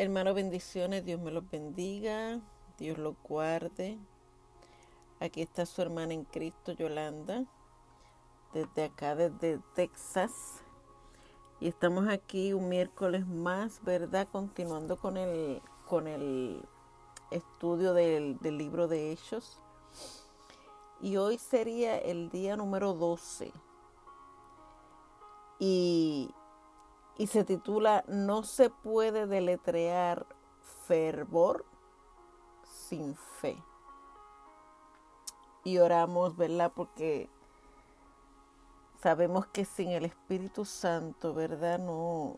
Hermano, bendiciones, Dios me los bendiga, Dios los guarde. Aquí está su hermana en Cristo, Yolanda, desde acá, desde Texas. Y estamos aquí un miércoles más, ¿verdad? Continuando con el, con el estudio del, del libro de Hechos. Y hoy sería el día número 12. Y y se titula No se puede deletrear fervor sin fe. Y oramos, ¿verdad? Porque sabemos que sin el Espíritu Santo, ¿verdad? No,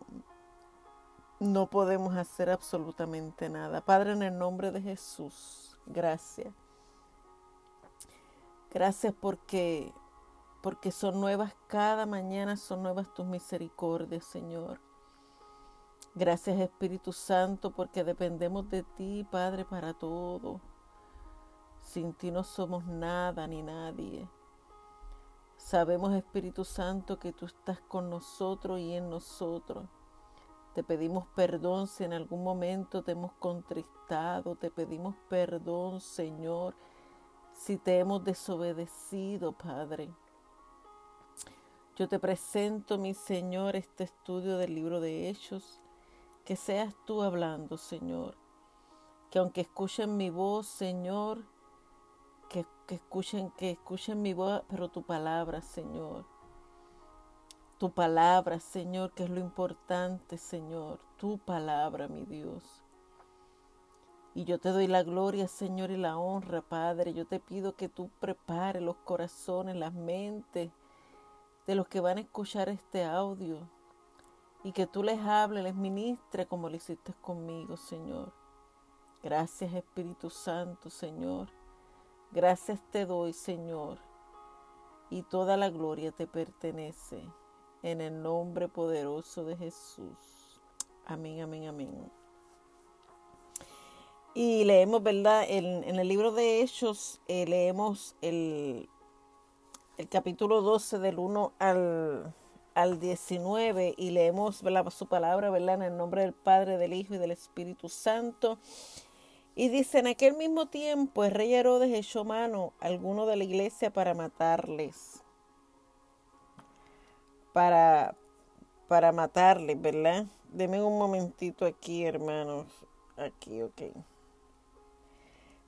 no podemos hacer absolutamente nada. Padre, en el nombre de Jesús, gracias. Gracias porque porque son nuevas cada mañana, son nuevas tus misericordias, Señor. Gracias Espíritu Santo, porque dependemos de ti, Padre, para todo. Sin ti no somos nada ni nadie. Sabemos, Espíritu Santo, que tú estás con nosotros y en nosotros. Te pedimos perdón si en algún momento te hemos contristado. Te pedimos perdón, Señor, si te hemos desobedecido, Padre. Yo te presento, mi Señor, este estudio del libro de Hechos. Que seas tú hablando, Señor. Que aunque escuchen mi voz, Señor, que, escuchen, que escuchen mi voz, pero tu palabra, Señor. Tu palabra, Señor, que es lo importante, Señor. Tu palabra, mi Dios. Y yo te doy la gloria, Señor, y la honra, Padre. Yo te pido que tú prepares los corazones, las mentes de los que van a escuchar este audio y que tú les hables, les ministres como lo hiciste conmigo, Señor. Gracias Espíritu Santo, Señor. Gracias te doy, Señor. Y toda la gloria te pertenece. En el nombre poderoso de Jesús. Amén, amén, amén. Y leemos, ¿verdad? En, el libro de Hechos eh, leemos el el capítulo 12 del 1 al, al 19 y leemos su palabra ¿verdad? en el nombre del Padre, del Hijo y del Espíritu Santo. Y dice, en aquel mismo tiempo el rey Herodes echó mano a alguno de la iglesia para matarles. Para, para matarles, ¿verdad? Deme un momentito aquí, hermanos. Aquí, ok.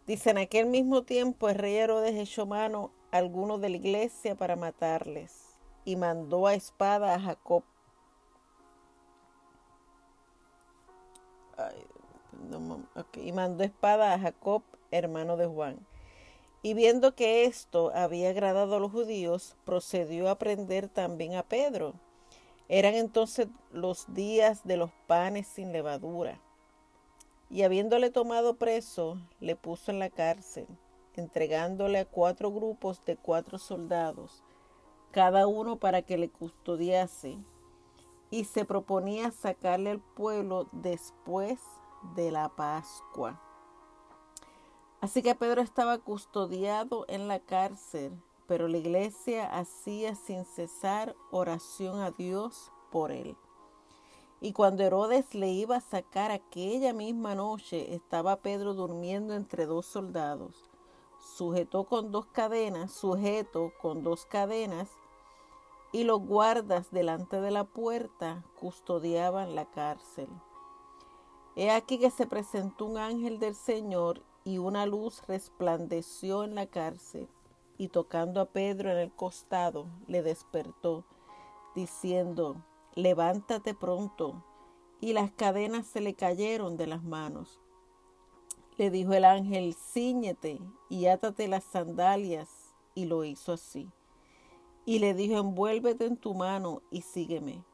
Dice, en aquel mismo tiempo el rey Herodes echó mano algunos de la iglesia para matarles y mandó a espada a Jacob. y mandó espada a Jacob, hermano de Juan. Y viendo que esto había agradado a los judíos, procedió a prender también a Pedro. Eran entonces los días de los panes sin levadura. Y habiéndole tomado preso, le puso en la cárcel entregándole a cuatro grupos de cuatro soldados, cada uno para que le custodiase, y se proponía sacarle al pueblo después de la Pascua. Así que Pedro estaba custodiado en la cárcel, pero la iglesia hacía sin cesar oración a Dios por él. Y cuando Herodes le iba a sacar aquella misma noche, estaba Pedro durmiendo entre dos soldados sujetó con dos cadenas, sujeto con dos cadenas, y los guardas delante de la puerta custodiaban la cárcel. He aquí que se presentó un ángel del Señor y una luz resplandeció en la cárcel, y tocando a Pedro en el costado, le despertó, diciendo, levántate pronto. Y las cadenas se le cayeron de las manos. Le dijo el ángel, ciñete y átate las sandalias. Y lo hizo así. Y le dijo, envuélvete en tu mano y sígueme.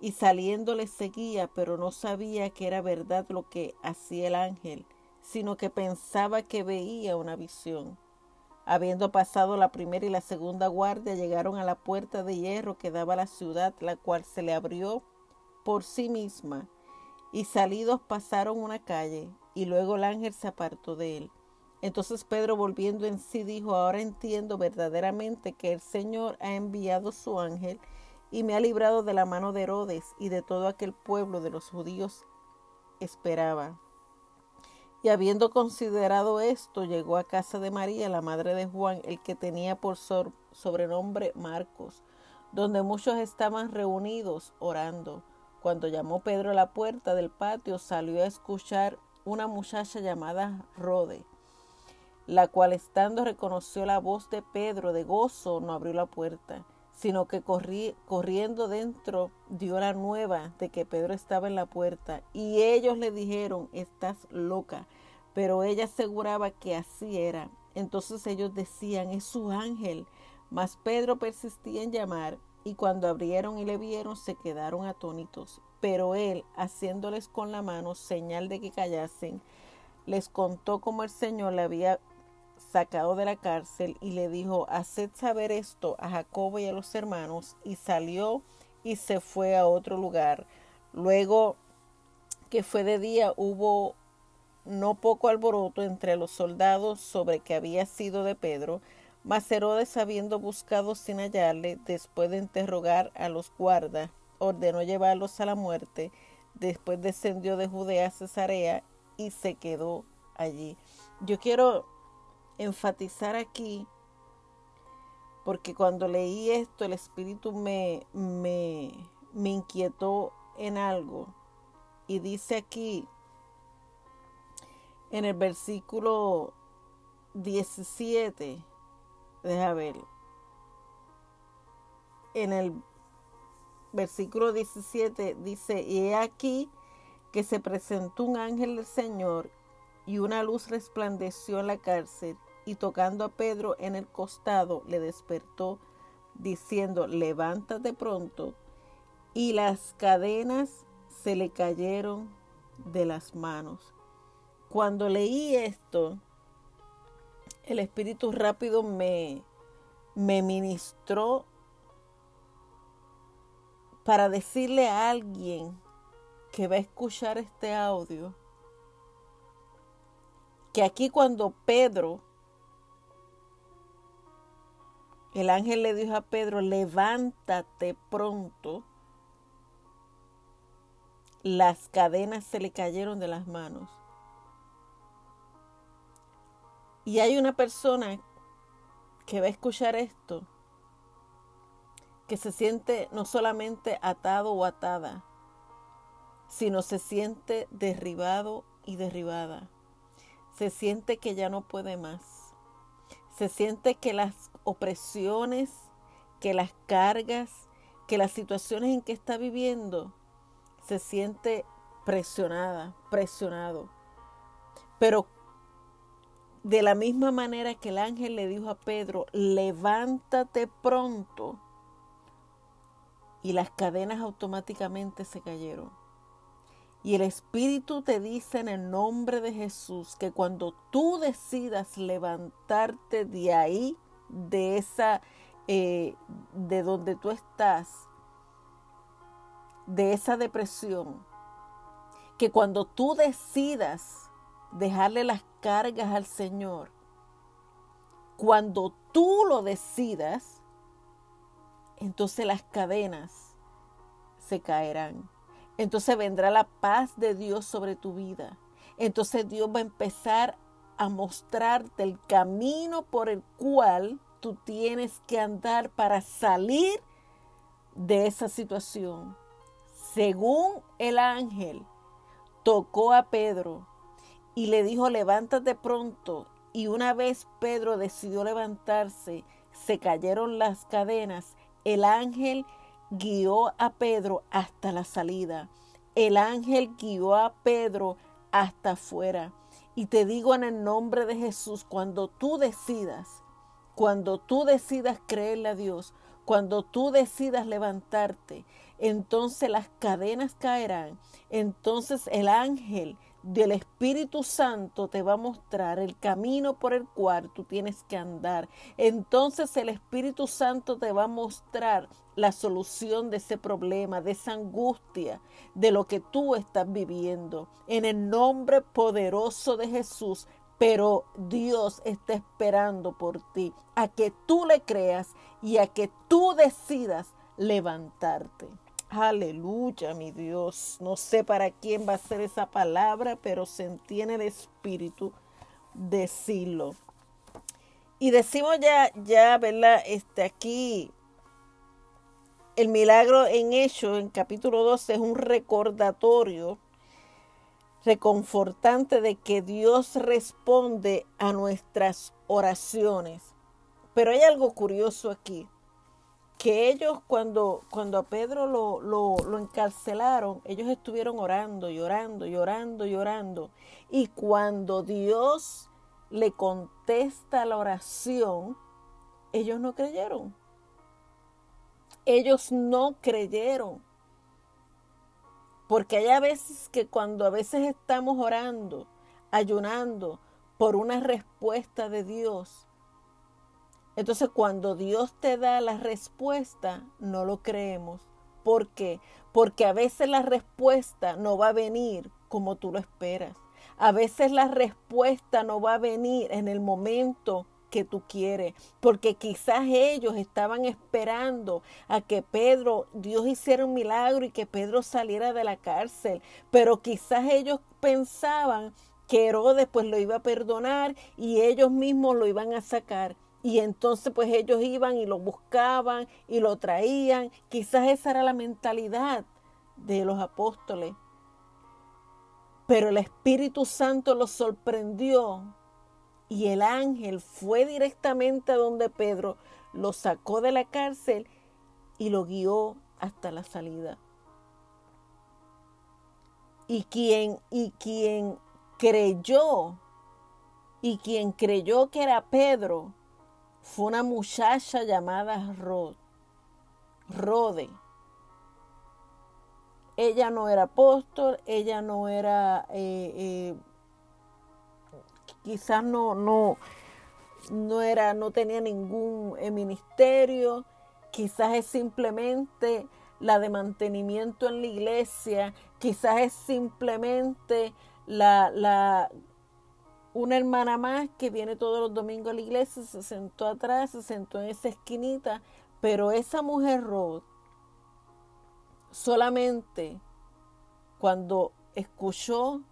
Y saliendo le seguía, pero no sabía que era verdad lo que hacía el ángel, sino que pensaba que veía una visión. Habiendo pasado la primera y la segunda guardia, llegaron a la puerta de hierro que daba a la ciudad, la cual se le abrió por sí misma, y salidos pasaron una calle, y luego el ángel se apartó de él. Entonces Pedro volviendo en sí dijo, ahora entiendo verdaderamente que el Señor ha enviado su ángel y me ha librado de la mano de Herodes y de todo aquel pueblo de los judíos esperaba. Y habiendo considerado esto, llegó a casa de María, la madre de Juan, el que tenía por sobrenombre Marcos, donde muchos estaban reunidos orando. Cuando llamó Pedro a la puerta del patio, salió a escuchar una muchacha llamada Rode, la cual estando reconoció la voz de Pedro de gozo, no abrió la puerta, sino que corriendo dentro dio la nueva de que Pedro estaba en la puerta. Y ellos le dijeron, estás loca. Pero ella aseguraba que así era. Entonces ellos decían, es su ángel. Mas Pedro persistía en llamar, y cuando abrieron y le vieron, se quedaron atónitos. Pero él, haciéndoles con la mano señal de que callasen, les contó cómo el Señor le había sacado de la cárcel y le dijo, haced saber esto a Jacobo y a los hermanos, y salió y se fue a otro lugar. Luego que fue de día hubo no poco alboroto entre los soldados sobre que había sido de Pedro, mas Herodes, habiendo buscado sin hallarle, después de interrogar a los guardas, ordenó llevarlos a la muerte. Después descendió de Judea a Cesarea y se quedó allí. Yo quiero enfatizar aquí, porque cuando leí esto el Espíritu me, me, me inquietó en algo. Y dice aquí, en el versículo 17, deja ver, en el versículo 17 dice, y he aquí que se presentó un ángel del Señor y una luz resplandeció en la cárcel y tocando a Pedro en el costado le despertó diciendo, levántate pronto. Y las cadenas se le cayeron de las manos. Cuando leí esto, el Espíritu rápido me, me ministró para decirle a alguien que va a escuchar este audio que aquí cuando Pedro El ángel le dijo a Pedro, levántate pronto. Las cadenas se le cayeron de las manos. Y hay una persona que va a escuchar esto, que se siente no solamente atado o atada, sino se siente derribado y derribada. Se siente que ya no puede más se siente que las opresiones, que las cargas, que las situaciones en que está viviendo, se siente presionada, presionado. Pero de la misma manera que el ángel le dijo a Pedro, levántate pronto, y las cadenas automáticamente se cayeron. Y el Espíritu te dice en el nombre de Jesús que cuando tú decidas levantarte de ahí, de esa, eh, de donde tú estás, de esa depresión, que cuando tú decidas dejarle las cargas al Señor, cuando tú lo decidas, entonces las cadenas se caerán entonces vendrá la paz de Dios sobre tu vida. Entonces Dios va a empezar a mostrarte el camino por el cual tú tienes que andar para salir de esa situación. Según el ángel tocó a Pedro y le dijo, levántate pronto. Y una vez Pedro decidió levantarse, se cayeron las cadenas. El ángel guió a Pedro hasta la salida. El ángel guió a Pedro hasta afuera. Y te digo en el nombre de Jesús, cuando tú decidas, cuando tú decidas creerle a Dios, cuando tú decidas levantarte, entonces las cadenas caerán. Entonces el ángel del Espíritu Santo te va a mostrar el camino por el cual tú tienes que andar. Entonces el Espíritu Santo te va a mostrar la solución de ese problema, de esa angustia, de lo que tú estás viviendo. En el nombre poderoso de Jesús, pero Dios está esperando por ti, a que tú le creas y a que tú decidas levantarte. Aleluya, mi Dios. No sé para quién va a ser esa palabra, pero se entiende el espíritu decirlo. Y decimos ya, ya, ¿verdad? Este aquí, el milagro en Hechos, en capítulo 12, es un recordatorio reconfortante de que Dios responde a nuestras oraciones. Pero hay algo curioso aquí que ellos cuando, cuando a Pedro lo, lo, encarcelaron, ellos estuvieron orando, llorando, llorando, llorando. Y cuando Dios le contesta la oración, ellos no creyeron. Ellos no creyeron. Porque hay a veces que cuando a veces estamos orando, ayunando por una respuesta de Dios, entonces cuando Dios te da la respuesta, no lo creemos. ¿Por qué? Porque a veces la respuesta no va a venir como tú lo esperas. A veces la respuesta no va a venir en el momento que tú quieres, porque quizás ellos estaban esperando a que Pedro, Dios hiciera un milagro y que Pedro saliera de la cárcel, pero quizás ellos pensaban que Herodes pues lo iba a perdonar y ellos mismos lo iban a sacar. Y entonces pues ellos iban y lo buscaban y lo traían. Quizás esa era la mentalidad de los apóstoles. Pero el Espíritu Santo los sorprendió y el ángel fue directamente a donde Pedro, lo sacó de la cárcel y lo guió hasta la salida. Y quien, y quien creyó, y quien creyó que era Pedro, fue una muchacha llamada Rod, Rode. Ella no era apóstol, ella no era, eh, eh, quizás no, no, no era, no tenía ningún eh, ministerio, quizás es simplemente la de mantenimiento en la iglesia, quizás es simplemente la, la una hermana más que viene todos los domingos a la iglesia, se sentó atrás, se sentó en esa esquinita, pero esa mujer Rod solamente cuando escuchó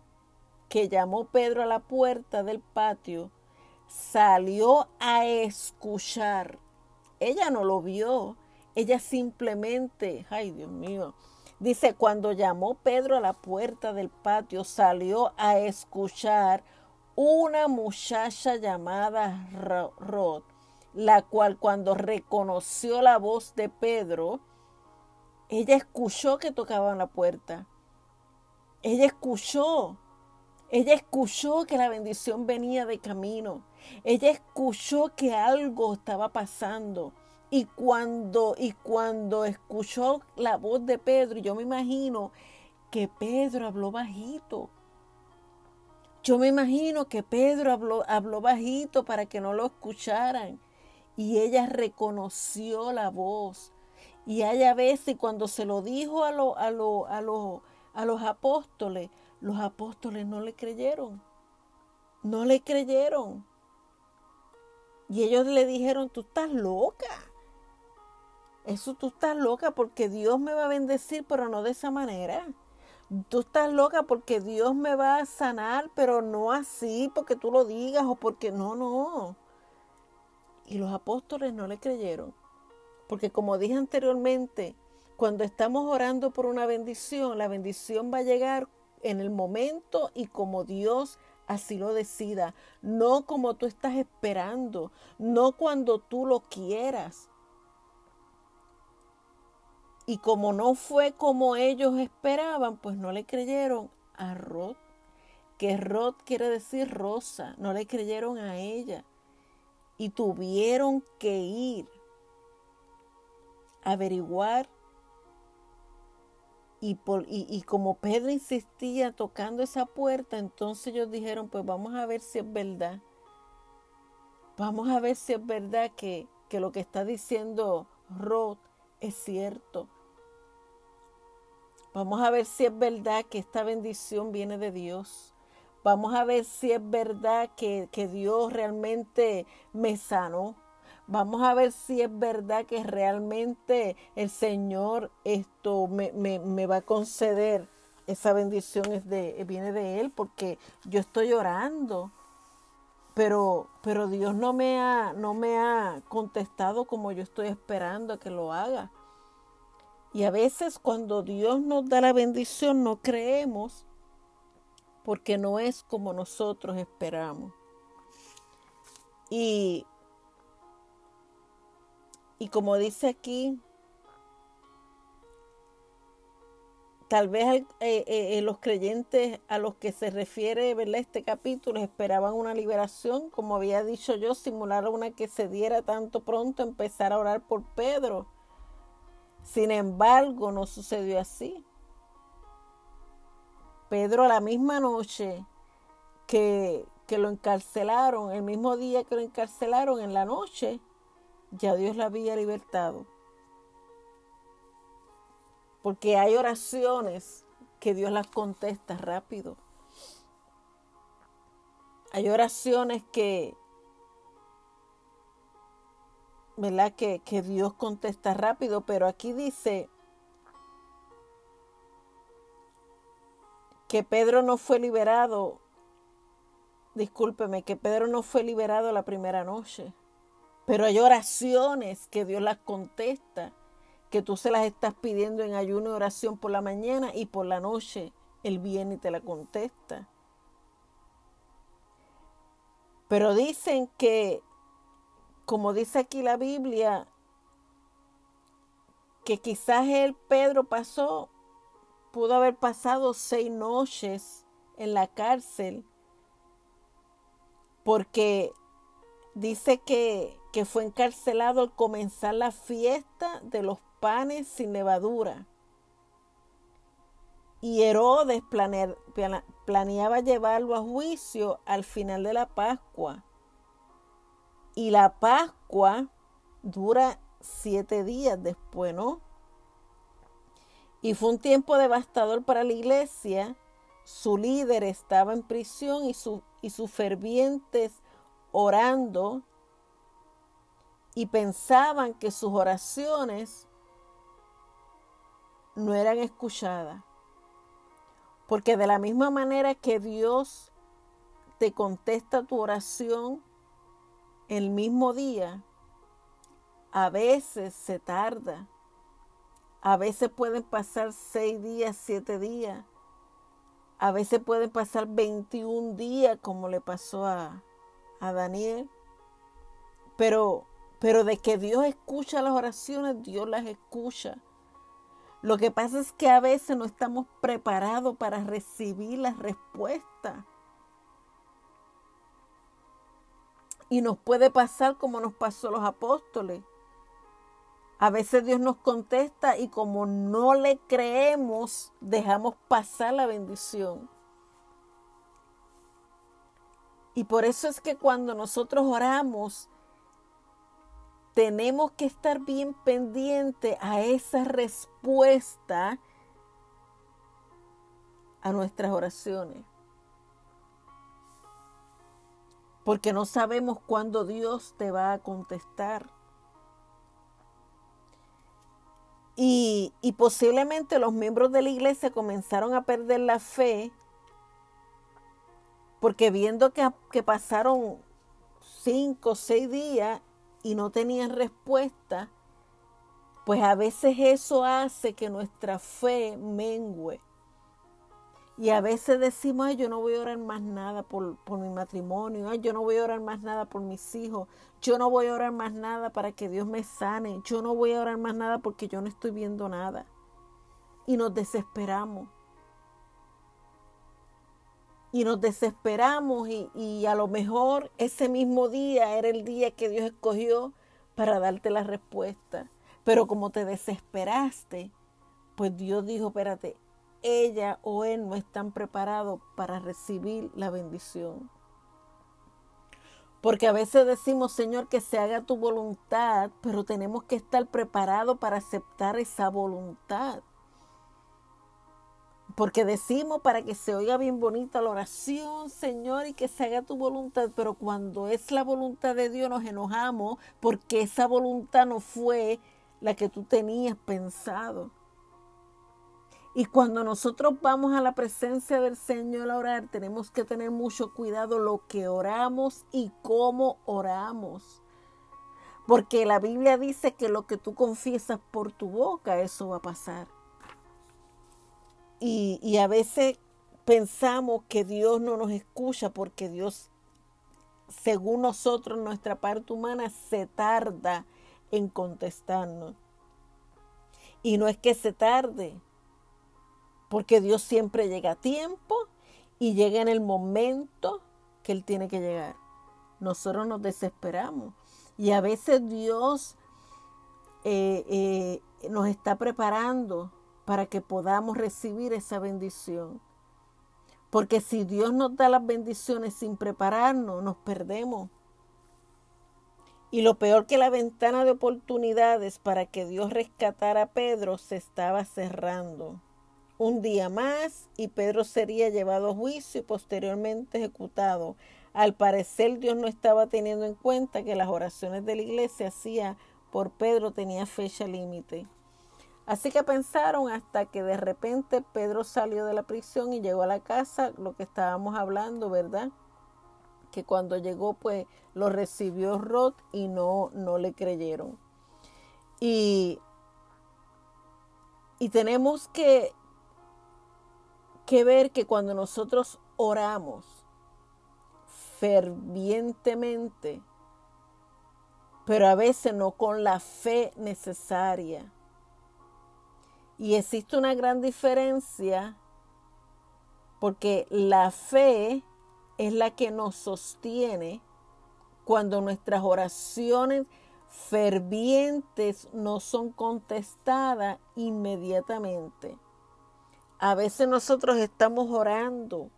que llamó Pedro a la puerta del patio, salió a escuchar. Ella no lo vio, ella simplemente, ay Dios mío, dice, cuando llamó Pedro a la puerta del patio, salió a escuchar una muchacha llamada Rod, la cual cuando reconoció la voz de Pedro, ella escuchó que tocaban la puerta. Ella escuchó. Ella escuchó que la bendición venía de camino. Ella escuchó que algo estaba pasando. Y cuando, y cuando escuchó la voz de Pedro, yo me imagino que Pedro habló bajito. Yo me imagino que Pedro habló, bajito para que no lo escucharan y ella reconoció la voz. Y hay a veces cuando se lo dijo a, a, a, a los apóstoles, los apóstoles no le creyeron. No le creyeron. Y ellos le dijeron, tú estás loca. Eso tú estás loca porque Dios me va a bendecir, pero no de esa manera tú estás loca porque Dios me va a sanar, pero no así, porque tú lo digas o porque no, no. Y los apóstoles no le creyeron, porque como dije anteriormente, cuando estamos orando por una bendición, la bendición va a llegar en el momento y como Dios así lo decida, no como tú estás esperando, no cuando tú lo quieras. Y como no fue como ellos esperaban, pues no le creyeron a Rod, que Rod quiere decir rosa, no le creyeron a ella. Y tuvieron que ir a averiguar. Y, por, y, como Pedro insistía tocando esa puerta, entonces ellos dijeron, pues vamos a ver si es verdad. Vamos a ver si es verdad que, que lo que está diciendo Rod es cierto. Vamos a ver si es verdad que esta bendición viene de Dios. Vamos a ver si es verdad que, Dios realmente me sanó. Vamos a ver si es verdad que realmente el Señor esto me, me, me va a conceder esa bendición es de, viene de Él porque yo estoy orando. Pero, pero Dios no me, ha, no me ha contestado como yo estoy esperando que lo haga. Y a veces cuando Dios nos da la bendición no creemos porque no es como nosotros esperamos. Y, y como dice aquí, tal vez eh, eh, eh, los creyentes a los que se refiere este capítulo esperaban una liberación, como había dicho yo, simular una que se diera tanto pronto, empezar a orar por Pedro. Sin embargo, no sucedió así. Pedro la misma noche que, que lo encarcelaron, el mismo día que lo encarcelaron en la noche, ya Dios la había libertado. Porque hay oraciones que Dios las contesta rápido. Hay oraciones que, ¿verdad? Que, que Dios contesta rápido, pero aquí dice que Pedro no fue liberado, discúlpeme, que Pedro no fue liberado la primera noche, pero hay oraciones que Dios las contesta que tú se las estás pidiendo en ayuno y oración por la mañana y por la noche Él viene y te la contesta. Pero dicen que, como dice aquí la Biblia, que quizás el Pedro pasó, pudo haber pasado seis noches en la cárcel, porque dice que, que fue encarcelado al comenzar la fiesta de los panes sin levadura. Y Herodes planeaba llevarlo a juicio al final de la Pascua. Y la Pascua dura siete días después, ¿no? Y fue un tiempo devastador para la iglesia. Su líder estaba en prisión y, su, y sus fervientes orando y pensaban que sus oraciones no eran escuchadas. Porque de la misma manera que Dios te contesta tu oración el mismo día, a veces se tarda. A veces pueden pasar seis días, siete días. A veces pueden pasar 21 días como le pasó a, a Daniel. Pero, pero de que Dios escucha las oraciones, Dios las escucha. Lo que pasa es que a veces no estamos preparados para recibir la respuesta. Y nos puede pasar como nos pasó a los apóstoles. A veces Dios nos contesta y como no le creemos, dejamos pasar la bendición. Y por eso es que cuando nosotros oramos, tenemos que estar bien pendiente a esa respuesta a nuestras oraciones. Porque no sabemos cuándo Dios te va a contestar. Y, y, posiblemente los miembros de la iglesia comenzaron a perder la fe porque viendo que, que pasaron cinco o seis días y no tenían respuesta, pues a veces eso hace que nuestra fe mengue. Y a veces decimos, Ay, yo no voy a orar más nada por, por mi matrimonio, Ay, yo no voy a orar más nada por mis hijos, yo no voy a orar más nada para que Dios me sane, yo no voy a orar más nada porque yo no estoy viendo nada. Y nos desesperamos y nos desesperamos y, a lo mejor ese mismo día era el día que Dios escogió para darte la respuesta. Pero como te desesperaste, pues Dios dijo, espérate, ella o él no están preparados para recibir la bendición. Porque a veces decimos, Señor, que se haga tu voluntad, pero tenemos que estar preparados para aceptar esa voluntad. porque decimos para que se oiga bien bonita la oración, Señor, y que se haga tu voluntad, pero cuando es la voluntad de Dios nos enojamos porque esa voluntad no fue la que tú tenías pensado. Y cuando nosotros vamos a la presencia del Señor a orar, tenemos que tener mucho cuidado lo que oramos y cómo oramos. Porque la Biblia dice que lo que tú confiesas por tu boca, eso va a pasar. Y, y a veces pensamos que Dios no nos escucha porque Dios, según nosotros, nuestra parte humana, se tarda en contestarnos. Y no es que se tarde, porque Dios siempre llega a tiempo y llega en el momento que Él tiene que llegar. Nosotros nos desesperamos y a veces Dios eh, eh, nos está preparando para que podamos recibir esa bendición. Porque si Dios nos da las bendiciones sin prepararnos, nos perdemos. Y lo peor que la ventana de oportunidades para que Dios rescatara a Pedro se estaba cerrando. Un día más y Pedro sería llevado a juicio y posteriormente ejecutado. Al parecer Dios no estaba teniendo en cuenta que las oraciones de la iglesia hacía por Pedro tenía fecha límite. Así que pensaron hasta que de repente Pedro salió de la prisión y llegó a la casa, lo que estábamos hablando, ¿verdad? que cuando llegó pues lo recibió Rod y no, no le creyeron. Y, y tenemos que, que ver que cuando nosotros oramos fervientemente, pero a veces no con la fe necesaria. Y existe una gran diferencia porque la fe es la que nos sostiene cuando nuestras oraciones fervientes no son contestadas inmediatamente. A veces nosotros estamos orando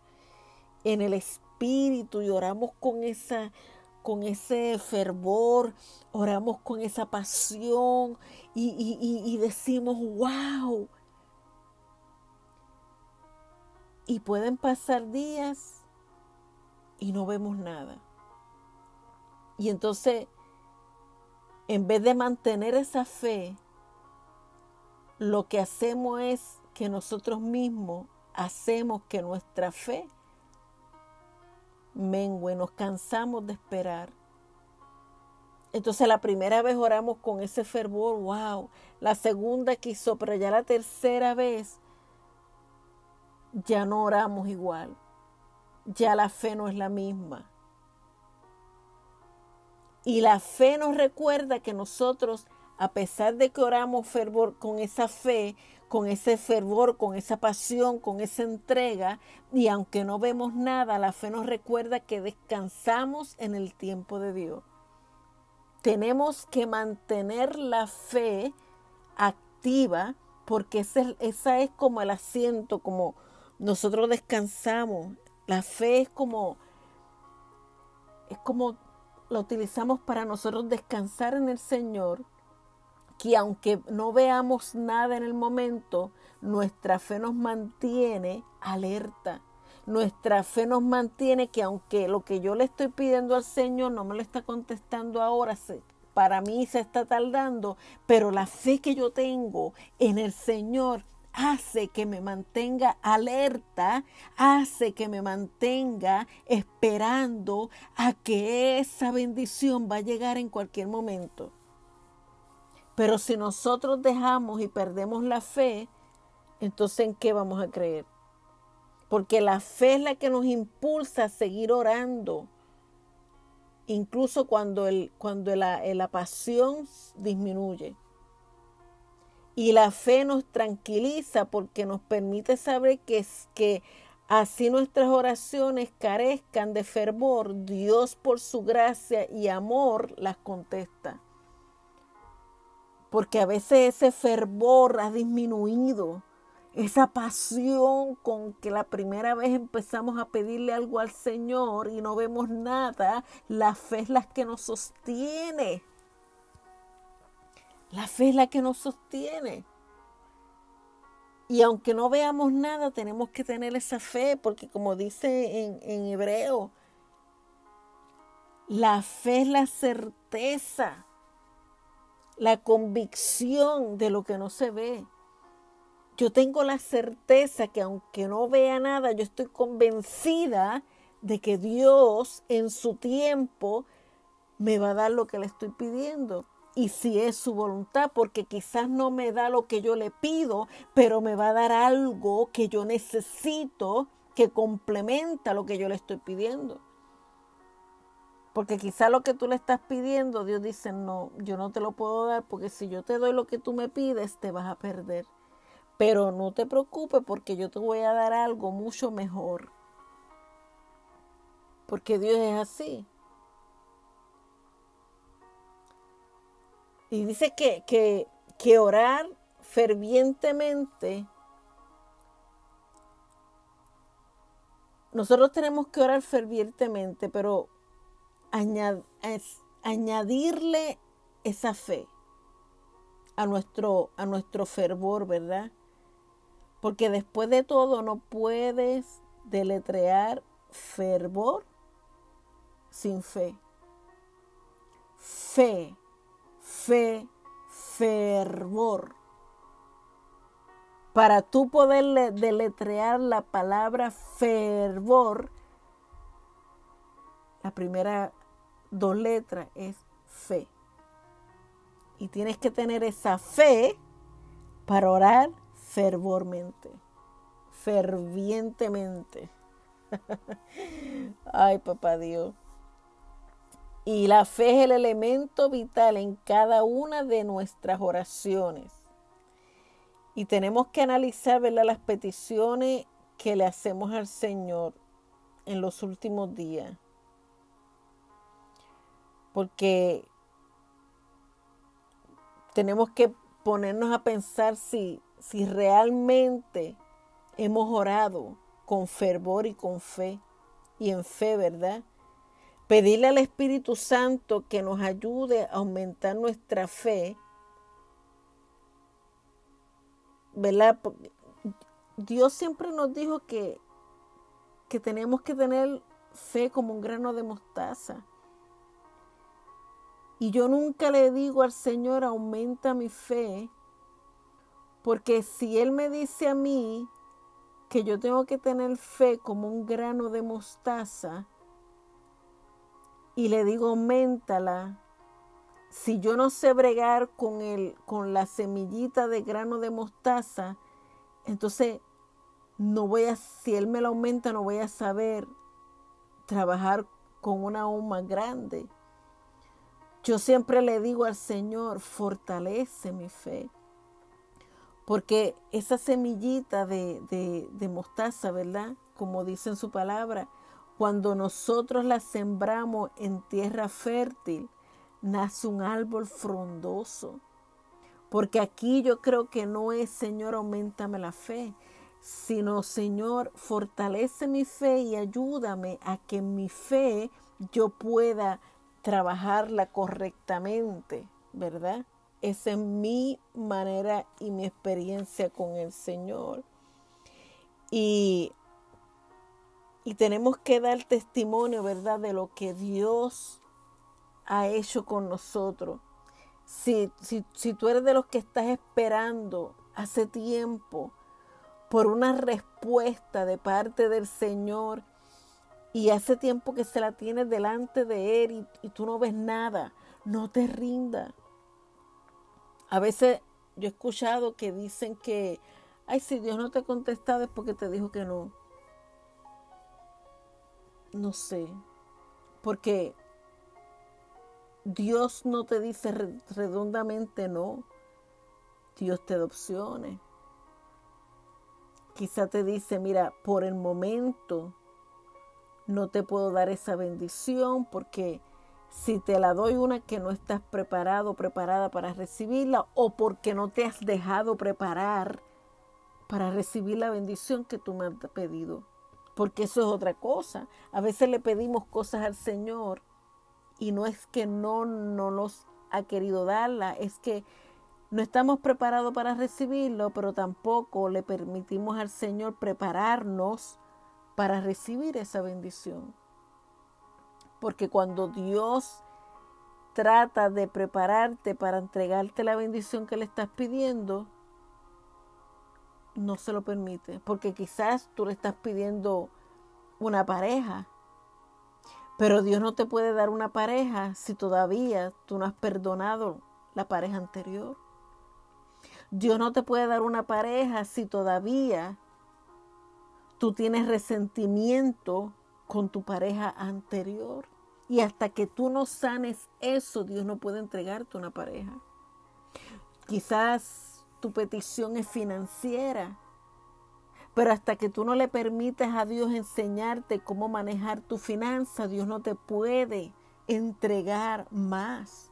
en el espíritu y oramos con esa con ese fervor, oramos con esa pasión y, y decimos, wow. Y pueden pasar días y no vemos nada. Y entonces, en vez de mantener esa fe, lo que hacemos es que nosotros mismos hacemos que nuestra fe mengue, nos cansamos de esperar. Entonces la primera vez oramos con ese fervor, wow. La segunda quiso, pero ya la tercera vez ya no oramos igual ya la fe no es la misma. Y la fe nos recuerda que nosotros, a pesar de que oramos fervor con esa fe, con ese fervor, con esa pasión, con esa entrega, y aunque no vemos nada, la fe nos recuerda que descansamos en el tiempo de Dios. Tenemos que mantener la fe activa porque esa es como el asiento, como nosotros descansamos la fe es como, es como la utilizamos para nosotros descansar en el Señor, que aunque no veamos nada en el momento, nuestra fe nos mantiene alerta. Nuestra fe nos mantiene que aunque lo que yo le estoy pidiendo al Señor no me lo está contestando ahora, para mí se está tardando, pero la fe que yo tengo en el Señor hace que me mantenga alerta, hace que me mantenga esperando a que esa bendición va a llegar en cualquier momento. Pero si nosotros dejamos y perdemos la fe, entonces ¿en qué vamos a creer? Porque la fe es la que nos impulsa a seguir orando. Incluso cuando, el, cuando la, la pasión disminuye. Y la fe nos tranquiliza porque nos permite saber que, que así nuestras oraciones carezcan de fervor, Dios por su gracia y amor las contesta. Porque a veces ese fervor ha disminuido, esa pasión con que la primera vez empezamos a pedirle algo al Señor y no vemos nada, la fe es la que nos sostiene. La fe es la que nos sostiene. Y aunque no veamos nada, tenemos que tener esa fe, porque como dice en, en hebreo, la fe es la certeza, la convicción de lo que no se ve. Yo tengo la certeza que aunque no vea nada, yo estoy convencida de que Dios en su tiempo me va a dar lo que le estoy pidiendo. Y si es su voluntad, porque quizás no me da lo que yo le pido, pero me va a dar algo que yo necesito que complementa lo que yo le estoy pidiendo. Porque quizás lo que tú le estás pidiendo, Dios dice, no, yo no te lo puedo dar porque si yo te doy lo que tú me pides, te vas a perder. Pero no te preocupes porque yo te voy a dar algo mucho mejor. Porque Dios es así. Y dice que, que, que orar fervientemente, nosotros tenemos que orar fervientemente, pero añadirle esa fe a nuestro, a nuestro fervor, ¿verdad? Porque después de todo no puedes deletrear fervor sin fe. Fe, fe, fervor. Para tú poder deletrear la palabra fervor, la primera dos letras es fe. Y tienes que tener esa fe para orar fervormente, fervientemente. Ay, papá Dios. Y la fe es el elemento vital en cada una de nuestras oraciones. Y tenemos que analizar las peticiones que le hacemos al Señor en los últimos días. Porque tenemos que ponernos a pensar si, si realmente hemos orado con fervor y con fe y en fe, ¿verdad? Pedirle al Espíritu Santo que nos ayude a aumentar nuestra fe, ¿verdad? Dios siempre nos dijo que, que tenemos que tener fe como un grano de mostaza. Y yo nunca le digo al Señor, aumenta mi fe, porque si Él me dice a mí que yo tengo que tener fe como un grano de mostaza, y le digo, aumentala. Si yo no sé bregar con, el, con la semillita de grano de mostaza, entonces no voy a, si él me la aumenta, no voy a saber trabajar con una aún más grande. Yo siempre le digo al Señor, fortalece mi fe. Porque esa semillita de, de, mostaza, ¿verdad? Como dice en su palabra, cuando nosotros la sembramos en tierra fértil, nace un árbol frondoso. Porque aquí yo creo que no es, Señor, aumentame la fe, sino, Señor, fortalece mi fe y ayúdame a que mi fe yo pueda trabajarla correctamente, ¿verdad? Esa es mi manera y mi experiencia con el Señor. Y y tenemos que dar testimonio, ¿verdad?, de lo que Dios ha hecho con nosotros. Si, si, si tú eres de los que estás esperando hace tiempo por una respuesta de parte del Señor y hace tiempo que se la tienes delante de Él y, tú no ves nada, no te rinda. A veces yo he escuchado que dicen que, ay, si Dios no te ha contestado es porque te dijo que no. No sé, porque Dios no te dice redondamente no. Dios te da opciones. Quizá te dice, mira, por el momento no te puedo dar esa bendición porque si te la doy una que no estás preparado, preparada para recibirla o porque no te has dejado preparar para recibir la bendición que tú me has pedido porque eso es otra cosa. A veces le pedimos cosas al Señor y no es que no, no nos ha querido darla, es que No estamos preparados para recibirlo, pero tampoco le permitimos al Señor prepararnos para recibir esa bendición. Porque cuando Dios trata de prepararte para entregarte la bendición que le estás pidiendo, no se lo permite. Porque quizás tú le estás pidiendo una pareja, pero Dios no te puede dar una pareja si todavía tú no has perdonado la pareja anterior. Dios no te puede dar una pareja si todavía tú tienes resentimiento con tu pareja anterior. Y hasta que tú no sanes eso, Dios no puede entregarte una pareja. Quizás tu petición es financiera, pero hasta que tú no le permites a Dios enseñarte cómo manejar tu finanza, Dios no te puede entregar más.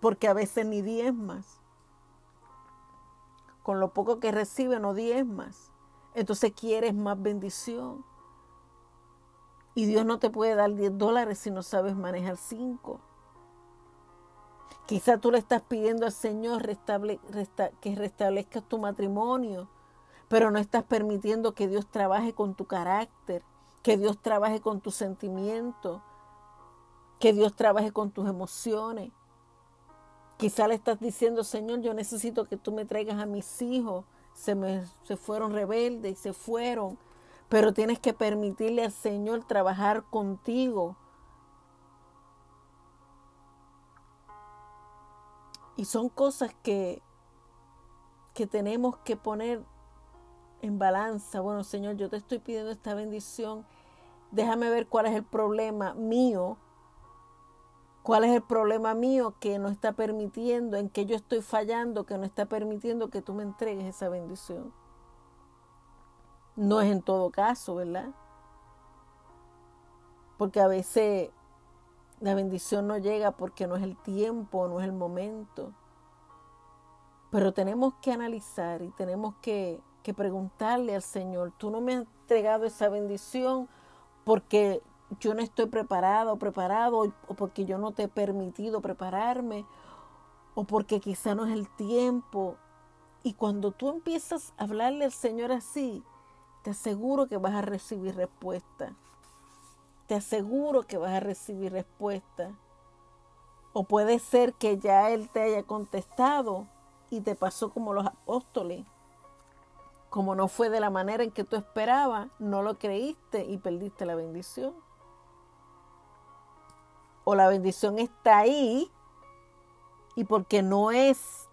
Porque a veces ni más. Con lo poco que recibe no más. Entonces quieres más bendición. Y Dios no te puede dar 10 dólares si no sabes manejar 5. Quizá tú le estás pidiendo al Señor que restablezca tu matrimonio, pero no estás permitiendo que Dios trabaje con tu carácter, que Dios trabaje con tus sentimientos, que Dios trabaje con tus emociones. Quizá le estás diciendo, Señor, yo necesito que tú me traigas a mis hijos. Se me se fueron rebeldes y se fueron pero tienes que permitirle al Señor trabajar contigo. Y son cosas que, que tenemos que poner en balanza. Bueno, Señor, yo te estoy pidiendo esta bendición. Déjame ver cuál es el problema mío. ¿Cuál es el problema mío que no está permitiendo, en que yo estoy fallando, que no está permitiendo que tú me entregues esa bendición? No es en todo caso, ¿verdad? Porque a veces la bendición no llega porque no es el tiempo, no es el momento. Pero tenemos que analizar y tenemos que, preguntarle al Señor, tú no me has entregado esa bendición porque yo no estoy preparado o preparado o porque yo no te he permitido prepararme o porque quizá no es el tiempo. Y cuando tú empiezas a hablarle al Señor así, te aseguro que vas a recibir respuesta. Te aseguro que vas a recibir respuesta. O puede ser que ya Él te haya contestado y te pasó como los apóstoles. Como no fue de la manera en que tú esperabas, no lo creíste y perdiste la bendición. O la bendición está ahí y porque no es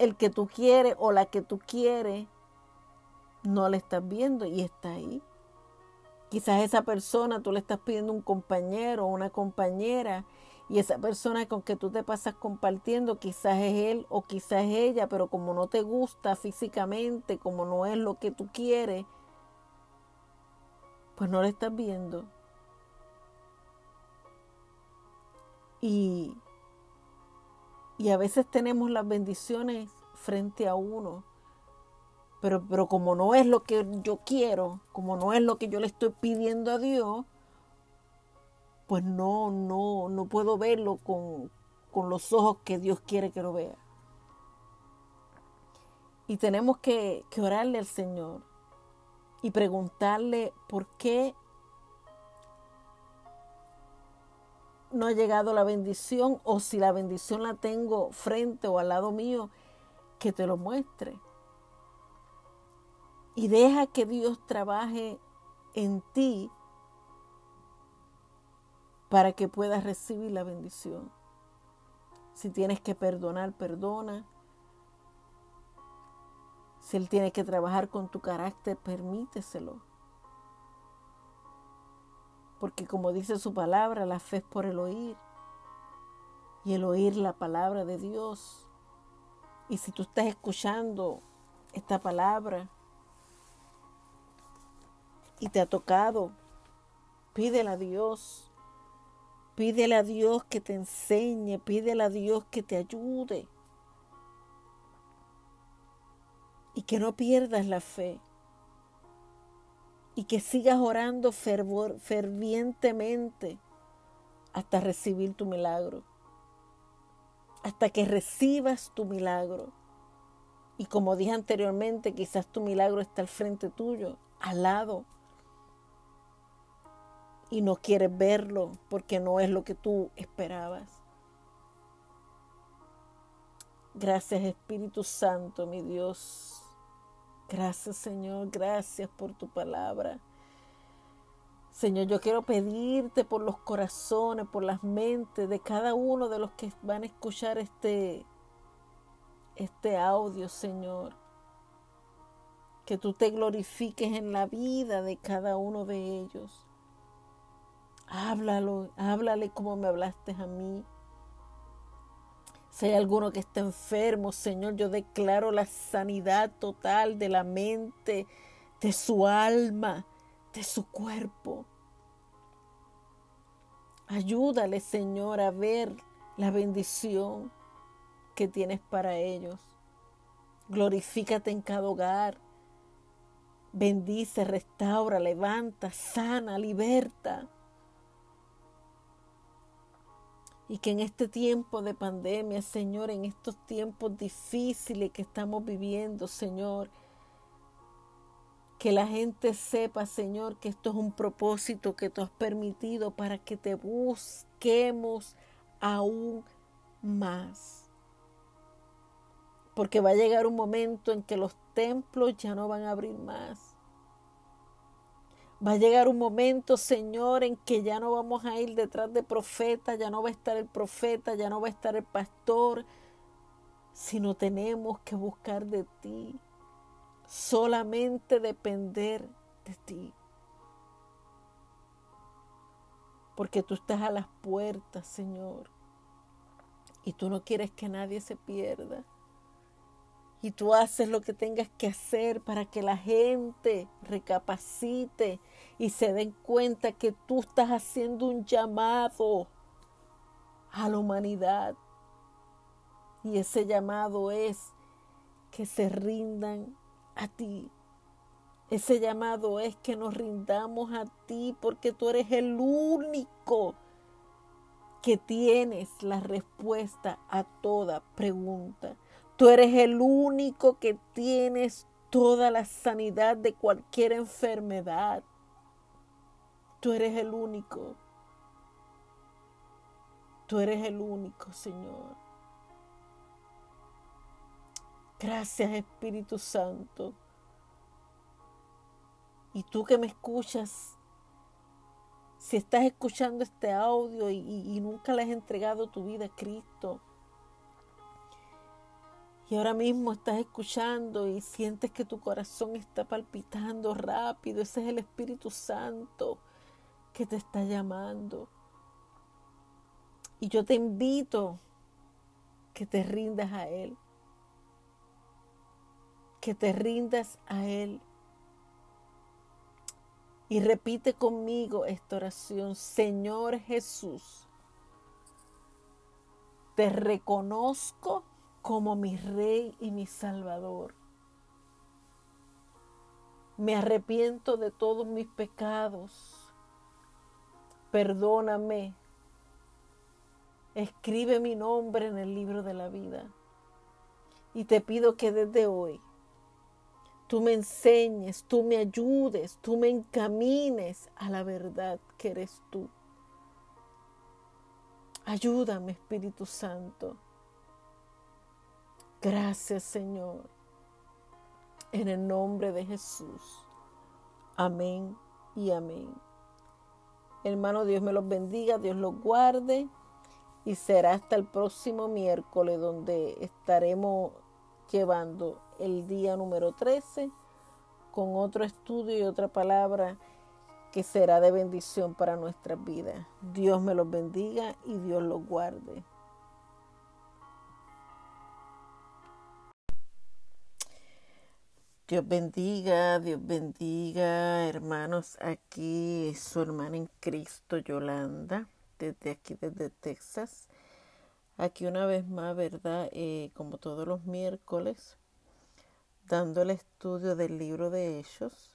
el que tú quieres o la que tú quieres, no la estás viendo y está ahí. Quizás esa persona tú le estás pidiendo un compañero o una compañera y esa persona con que tú te pasas compartiendo quizás es él o quizás es ella, pero como no te gusta físicamente, como no es lo que tú quieres, pues no la estás viendo. Y, y a veces tenemos las bendiciones frente a uno pero, pero como no es lo que yo quiero, como no es lo que yo le estoy pidiendo a Dios, pues no, no, no puedo verlo con, con los ojos que Dios quiere que lo vea. Y tenemos que, que orarle al Señor y preguntarle por qué no ha llegado la bendición o si la bendición la tengo frente o al lado mío, que te lo muestre y deja que Dios trabaje en ti para que puedas recibir la bendición. Si tienes que perdonar, perdona. Si Él tiene que trabajar con tu carácter, permíteselo. Porque como dice su palabra, la fe es por el oír. Y el oír la palabra de Dios. Y si tú estás escuchando esta palabra, y te ha tocado, pídele a Dios. Pídele a Dios que te enseñe, pídele a Dios que te ayude. Y que no pierdas la fe. Y que sigas orando fervor, fervientemente hasta recibir tu milagro. hasta que recibas tu milagro. Y como dije anteriormente, quizás tu milagro está al frente tuyo, al lado. Y no quieres verlo porque no es lo que tú esperabas. Gracias Espíritu Santo, mi Dios. Gracias Señor, gracias por tu palabra. Señor, yo quiero pedirte por los corazones, por las mentes de cada uno de los que van a escuchar este, este audio, Señor. Que tú te glorifiques en la vida de cada uno de ellos. Háblalo, háblale como me hablaste a mí. Si hay alguno que está enfermo, Señor, yo declaro la sanidad total de la mente, de su alma, de su cuerpo. Ayúdale, Señor, a ver la bendición que tienes para ellos. Glorifícate en cada hogar. Bendice, restaura, levanta, sana, liberta. Y que en este tiempo de pandemia, Señor, en estos tiempos difíciles que estamos viviendo, Señor, que la gente sepa, Señor, que esto es un propósito que tú has permitido para que te busquemos aún más. Porque va a llegar un momento en que los templos ya no van a abrir más. Va a llegar un momento, Señor, en que ya no vamos a ir detrás de profeta, ya no va a estar el profeta, ya no va a estar el pastor, sino tenemos que buscar de ti solamente depender de ti. Porque tú estás a las puertas, Señor. Y tú no quieres que nadie se pierda. Y tú haces lo que tengas que hacer para que la gente recapacite y se den cuenta que tú estás haciendo un llamado a la humanidad. Y ese llamado es que se rindan a ti. Ese llamado es que nos rindamos a ti porque tú eres el único que tienes la respuesta a toda pregunta. Tú eres el único que tienes toda la sanidad de cualquier enfermedad. Tú eres el único. Tú eres el único, Señor. Gracias Espíritu Santo. Y tú que me escuchas, si estás escuchando este audio y, nunca le has entregado tu vida a Cristo, y ahora mismo estás escuchando y sientes que tu corazón está palpitando rápido, ese es el Espíritu Santo que te está llamando. Y yo te invito que te rindas a Él que te rindas a Él. Y repite conmigo esta oración, Señor Jesús, te reconozco como mi Rey y mi Salvador. Me arrepiento de todos mis pecados. Perdóname. Escribe mi nombre en el libro de la vida. Y te pido que desde hoy tú me enseñes, tú me ayudes, tú me encamines a la verdad que eres tú. Ayúdame, Espíritu Santo. Gracias, Señor. En el nombre de Jesús. Amén y amén. Hermano, Dios me los bendiga, Dios los guarde y será hasta el próximo miércoles donde estaremos llevando el día número 13 con otro estudio y otra palabra que será de bendición para nuestras vidas. Dios me los bendiga y Dios los guarde. Dios bendiga, Dios bendiga, hermanos. Aquí su hermana en Cristo, Yolanda, desde aquí, desde Texas. Aquí una vez más, ¿verdad? Eh, como todos los miércoles, dando el estudio del libro de Hechos.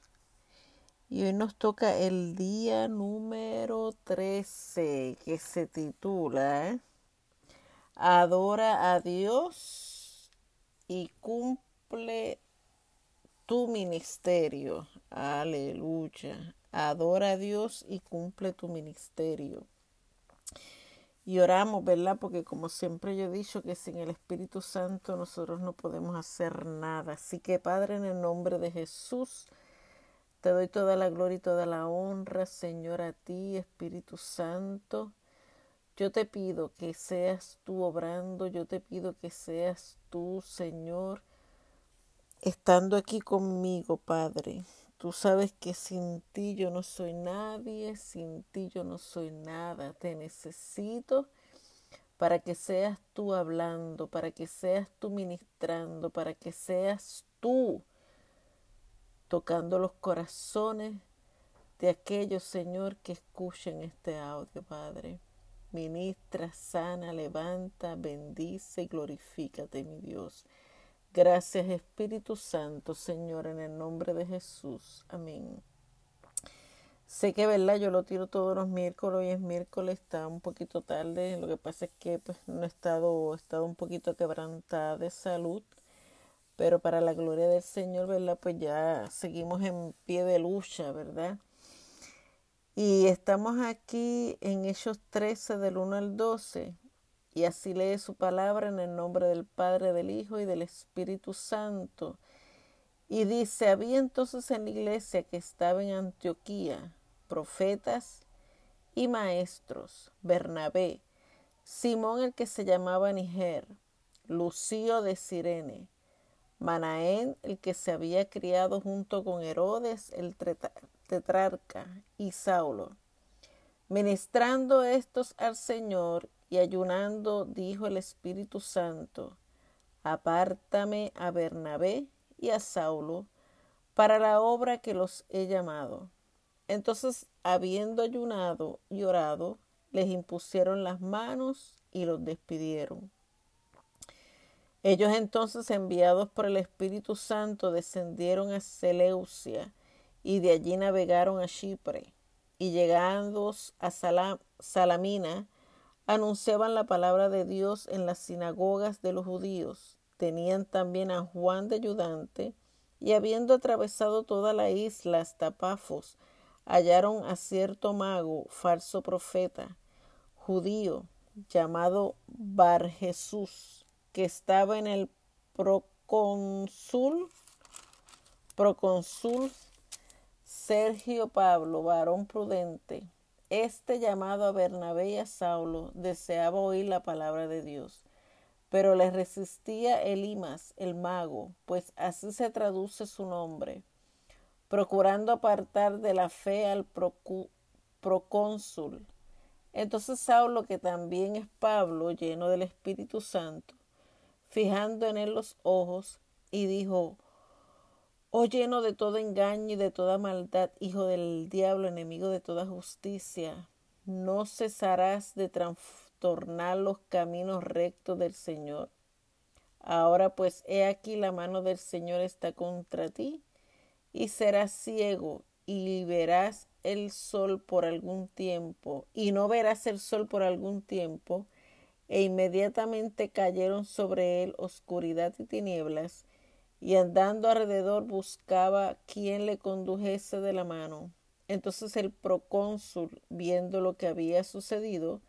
Y hoy nos toca el día número 13, que se titula adora a Dios y cumple tu ministerio. Aleluya. Adora a Dios y cumple tu ministerio. Y oramos, ¿verdad? Porque como siempre yo he dicho que sin el Espíritu Santo nosotros no podemos hacer nada. Así que Padre, en el nombre de Jesús, te doy toda la gloria y toda la honra, Señor, a ti, Espíritu Santo. Yo te pido que seas tú obrando, yo te pido que seas tú, Señor, estando aquí conmigo, Padre. Tú sabes que sin ti yo no soy nadie, sin ti yo no soy nada. Te necesito para que seas tú hablando, para que seas tú ministrando, para que seas tú tocando los corazones de aquellos, Señor, que escuchen este audio, Padre. Ministra, sana, levanta, bendice y glorifícate, mi Dios. Gracias Espíritu Santo, Señor, en el nombre de Jesús. Amén. Sé que, ¿verdad? Yo lo tiro todos los miércoles, hoy es miércoles, está un poquito tarde, lo que pasa es que pues no he estado, he estado un poquito quebrantada de salud, pero para la gloria del Señor, ¿verdad? Pues ya seguimos en pie de lucha, ¿verdad? Y estamos aquí en Hechos 13 del 1 al 12, y así lee su palabra en el nombre del Padre, del Hijo y del Espíritu Santo. Y dice, había entonces en la iglesia que estaba en Antioquía profetas y maestros, Bernabé, Simón el que se llamaba Niger, Lucio de Sirene, Manaén el que se había criado junto con Herodes el tetrarca y Saulo. Ministrando estos al Señor y ayunando, dijo el Espíritu Santo, apártame a Bernabé y a Saulo para la obra que los he llamado. Entonces, habiendo ayunado y orado, les impusieron las manos y los despidieron. Ellos entonces, enviados por el Espíritu Santo, descendieron a Seleucia y de allí navegaron a Chipre. Y llegando a Salamina, anunciaban la palabra de Dios en las sinagogas de los judíos. Tenían también a Juan de ayudante, y habiendo atravesado toda la isla hasta Pafos, hallaron a cierto mago, falso profeta, judío, llamado Bar Jesús, que estaba en el procónsul, procónsul Sergio Pablo, varón prudente, este llamado a Bernabé y a Saulo deseaba oír la palabra de Dios, pero le resistía Elimas, el mago, pues así se traduce su nombre, procurando apartar de la fe al procónsul. Entonces Saulo, que también es Pablo, lleno del Espíritu Santo, fijando en él los ojos, y dijo, Oh lleno de todo engaño y de toda maldad, hijo del diablo, enemigo de toda justicia, no cesarás de trastornar los caminos rectos del Señor. Ahora pues he aquí la mano del Señor está contra ti, y serás ciego, y verás el sol por algún tiempo, y no verás el sol por algún tiempo, e inmediatamente cayeron sobre él oscuridad y tinieblas, y andando alrededor buscaba quien le condujese de la mano. Entonces el procónsul, viendo lo que había sucedido,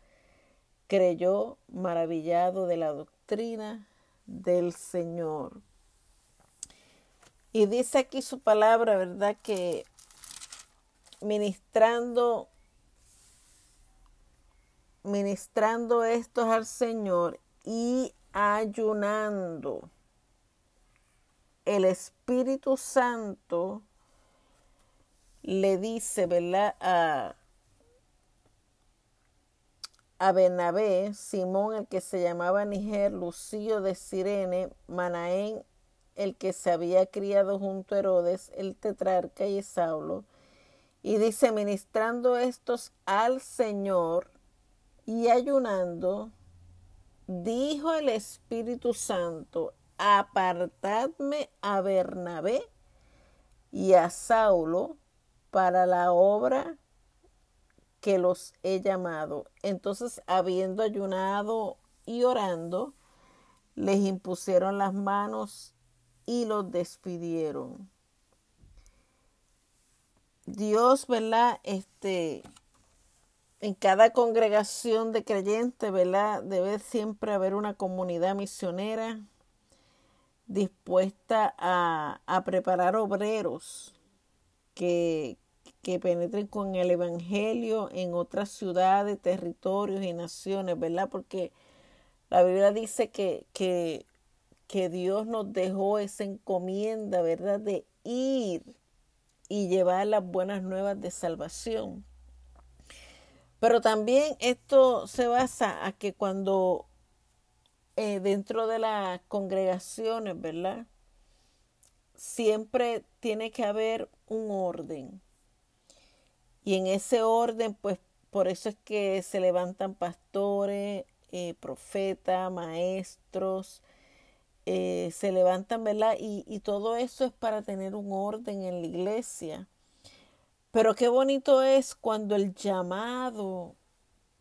creyó maravillado de la doctrina del Señor. Y dice aquí su palabra, ¿verdad? Que ministrando, ministrando estos al Señor y ayunando el Espíritu Santo le dice, ¿verdad? A, a Simón, el que se llamaba Niger, Lucio de Sirene, Manaén, el que se había criado junto a Herodes, el tetrarca y Saulo, y dice, ministrando estos al Señor y ayunando, dijo el Espíritu Santo, apartadme a Bernabé y a Saulo para la obra que los he llamado. Entonces, habiendo ayunado y orando, les impusieron las manos y los despidieron. Dios, ¿verdad? Este, en cada congregación de creyentes, ¿verdad? Debe siempre haber una comunidad misionera dispuesta a, a preparar obreros que, que penetren con el Evangelio en otras ciudades, territorios y naciones, ¿verdad? Porque la Biblia dice que, que, que Dios nos dejó esa encomienda, ¿verdad? De ir y llevar las buenas nuevas de salvación. Pero también esto se basa a que cuando eh, dentro de las congregaciones, ¿verdad? Siempre tiene que haber un orden. Y en ese orden, pues por eso es que se levantan pastores, eh, profetas, maestros, eh, se levantan, ¿verdad? Y, y todo eso es para tener un orden en la iglesia. Pero qué bonito es cuando el llamado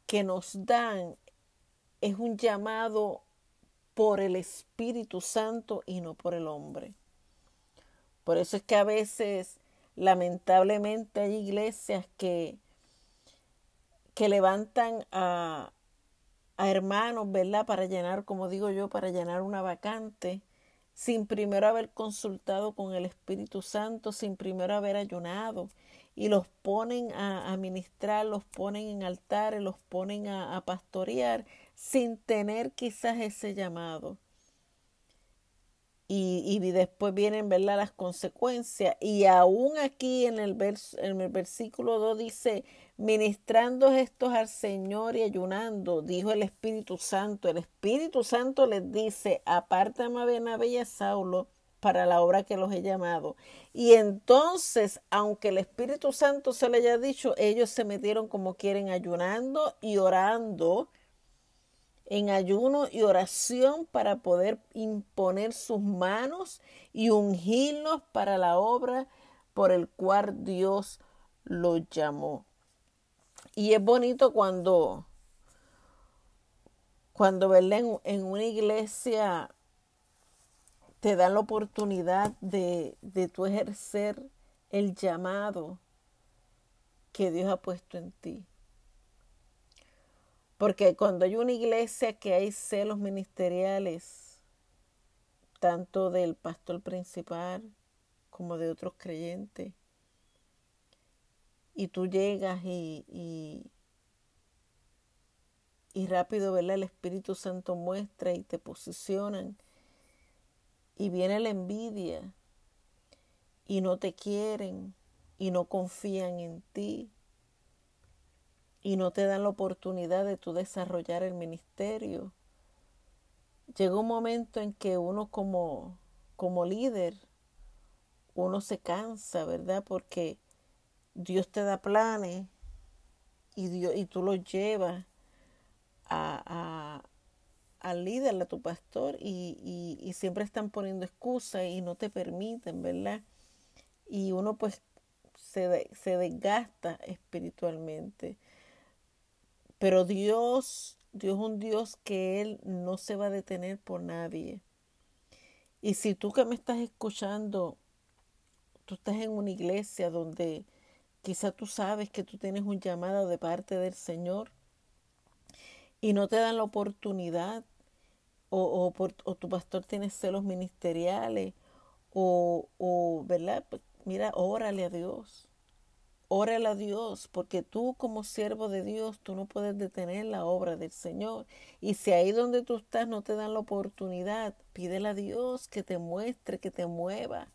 que nos dan es un llamado por el Espíritu Santo y no por el hombre. Por eso es que a veces, lamentablemente, hay iglesias que, que levantan a, a hermanos, ¿verdad? Para llenar, como digo yo, para llenar una vacante, sin primero haber consultado con el Espíritu Santo, sin primero haber ayunado, y los ponen a, ministrar, los ponen en altares, los ponen a, a pastorear, sin tener quizás ese llamado. Y, y, después vienen ¿verdad? las consecuencias. Y aún aquí en el, en el versículo 2 dice, ministrando estos al Señor y ayunando, dijo el Espíritu Santo. El Espíritu Santo les dice, apártame a Bernabé y a Saulo para la obra que los he llamado. Y entonces, aunque el Espíritu Santo se le haya dicho, ellos se metieron como quieren ayunando y orando en ayuno y oración para poder imponer sus manos y ungirnos para la obra por el cual Dios los llamó. Y es bonito cuando, cuando en, en una iglesia te dan la oportunidad de, de tu ejercer el llamado que Dios ha puesto en ti. Porque cuando hay una iglesia que hay celos ministeriales, tanto del pastor principal como de otros creyentes, y tú llegas y, y, rápido, ¿verdad? El Espíritu Santo muestra y te posicionan y viene la envidia y no te quieren y no confían en ti y no te dan la oportunidad de tú desarrollar el ministerio. Llega un momento en que uno como, como líder, uno se cansa, ¿verdad? Porque Dios te da planes y, Dios, y tú los llevas a, al líder, a tu pastor, y, y, siempre están poniendo excusas y no te permiten, ¿verdad? Y uno pues se, se desgasta espiritualmente. Pero Dios, Dios es un Dios que Él no se va a detener por nadie. Y si tú que me estás escuchando, tú estás en una iglesia donde Quizá tú sabes que tú tienes un llamado de parte del Señor y no te dan la oportunidad o, o, tu pastor tiene celos ministeriales o, o, ¿verdad? Pues mira, órale a Dios. Órale a Dios, porque tú como siervo de Dios, tú no puedes detener la obra del Señor. Y si ahí donde tú estás no te dan la oportunidad, pídele a Dios que te muestre, que te mueva,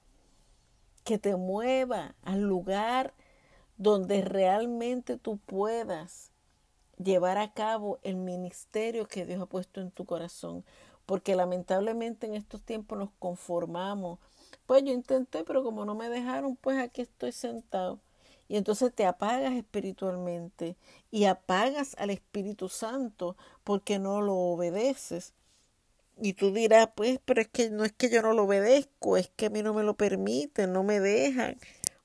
que te mueva al lugar donde realmente tú puedas llevar a cabo el ministerio que Dios ha puesto en tu corazón. Porque lamentablemente en estos tiempos nos conformamos. Pues yo intenté, pero como no me dejaron, pues aquí estoy sentado. Y entonces te apagas espiritualmente y apagas al Espíritu Santo porque no lo obedeces. Y tú dirás, pues, pero es que no es que yo no lo obedezco, es que a mí no me lo permiten, no me dejan.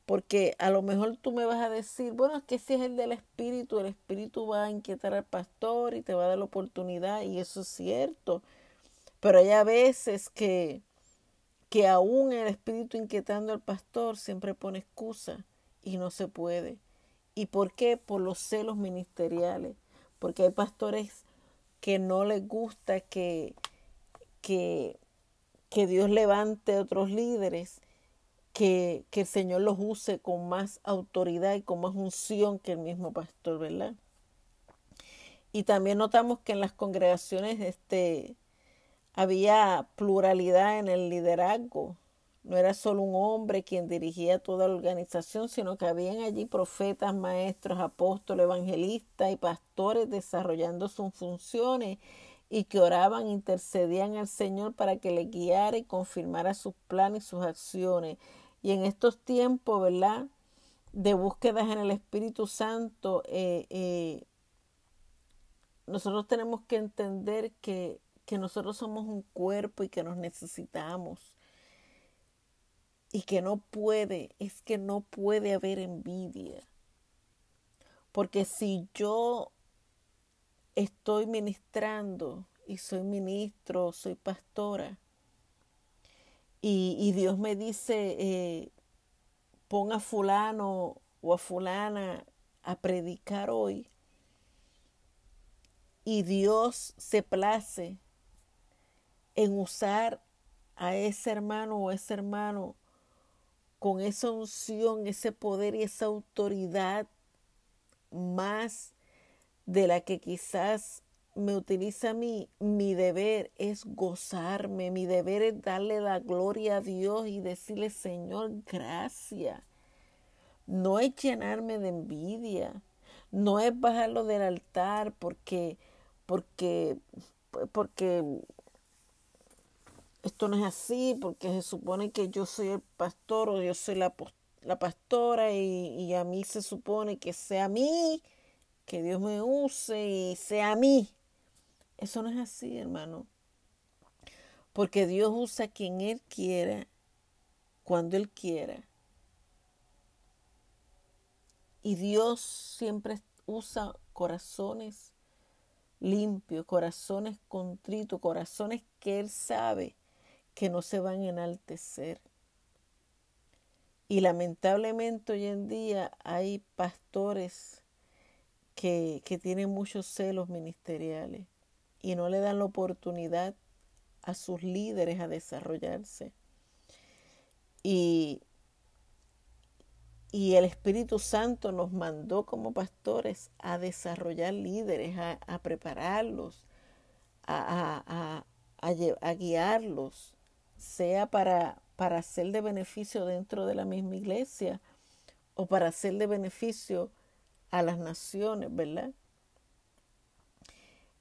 Porque a lo mejor tú me vas a decir, bueno, es que si es el del Espíritu, el Espíritu va a inquietar al pastor y te va a dar la oportunidad, y eso es cierto. Pero hay a veces que, que aún el Espíritu inquietando al pastor siempre pone excusa y no se puede. ¿Y por qué? Por los celos ministeriales. Porque hay pastores que no les gusta que, que, que Dios levante otros líderes, que, que el Señor los use con más autoridad y con más unción que el mismo pastor, ¿verdad? Y también notamos que en las congregaciones este, había pluralidad en el liderazgo. No era solo un hombre quien dirigía toda la organización, sino que habían allí profetas, maestros, apóstoles, evangelistas y pastores desarrollando sus funciones y que oraban, intercedían al Señor para que le guiara y confirmara sus planes y sus acciones. Y en estos tiempos, ¿verdad? De búsquedas en el Espíritu Santo, eh, eh, nosotros tenemos que entender que, que nosotros somos un cuerpo y que nos necesitamos. Y que no puede, es que no puede haber envidia. Porque si yo estoy ministrando y soy ministro, soy pastora, y, Dios me dice, eh, pon a fulano o a fulana a predicar hoy, y Dios se place en usar a ese hermano o ese hermano con esa unción, ese poder y esa autoridad más de la que quizás me utiliza a mí, mi deber es gozarme, mi deber es darle la gloria a Dios y decirle, Señor, gracias. No es llenarme de envidia, no es bajarlo del altar porque, porque, porque esto no es así, porque se supone que yo soy el pastor o yo soy la, la pastora y, y a mí se supone que sea a mí que Dios me use y sea a mí. Eso no es así, hermano. Porque Dios usa quien Él quiera, cuando Él quiera. Y Dios siempre usa corazones limpios, corazones contritos, corazones que Él sabe que no se van a enaltecer. Y lamentablemente hoy en día hay pastores que, que tienen muchos celos ministeriales y no le dan la oportunidad a sus líderes a desarrollarse. Y, y el Espíritu Santo nos mandó como pastores a desarrollar líderes, a, prepararlos, a, a, a, guiarlos, sea para, para ser de beneficio dentro de la misma iglesia o para ser de beneficio a las naciones, ¿verdad?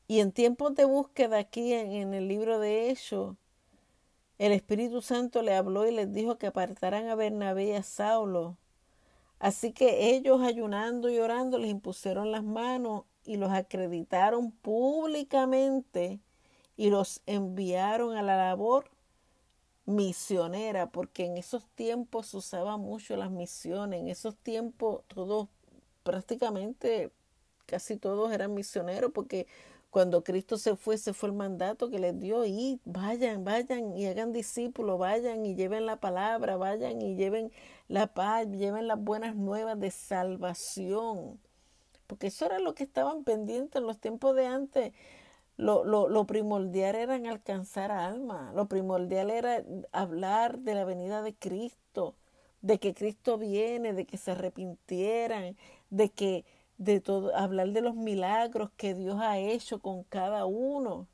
Y en tiempos de búsqueda aquí en, el libro de Hechos, el Espíritu Santo le habló y les dijo que apartaran a Bernabé y a Saulo. Así que ellos ayunando y orando les impusieron las manos y los acreditaron públicamente y los enviaron a la labor misionera, porque en esos tiempos se usaba mucho las misiones, en esos tiempos todos prácticamente casi todos eran misioneros porque cuando Cristo se fue, se fue el mandato que les dio y vayan, vayan y hagan discípulos, vayan y lleven la palabra, vayan y lleven la paz, lleven las buenas nuevas de salvación. Porque eso era lo que estaban pendientes en los tiempos de antes. Lo, lo, lo primordial era alcanzar alma, lo primordial era hablar de la venida de Cristo, de que Cristo viene, de que se arrepintieran, de que de todo hablar de los milagros que Dios ha hecho con cada uno.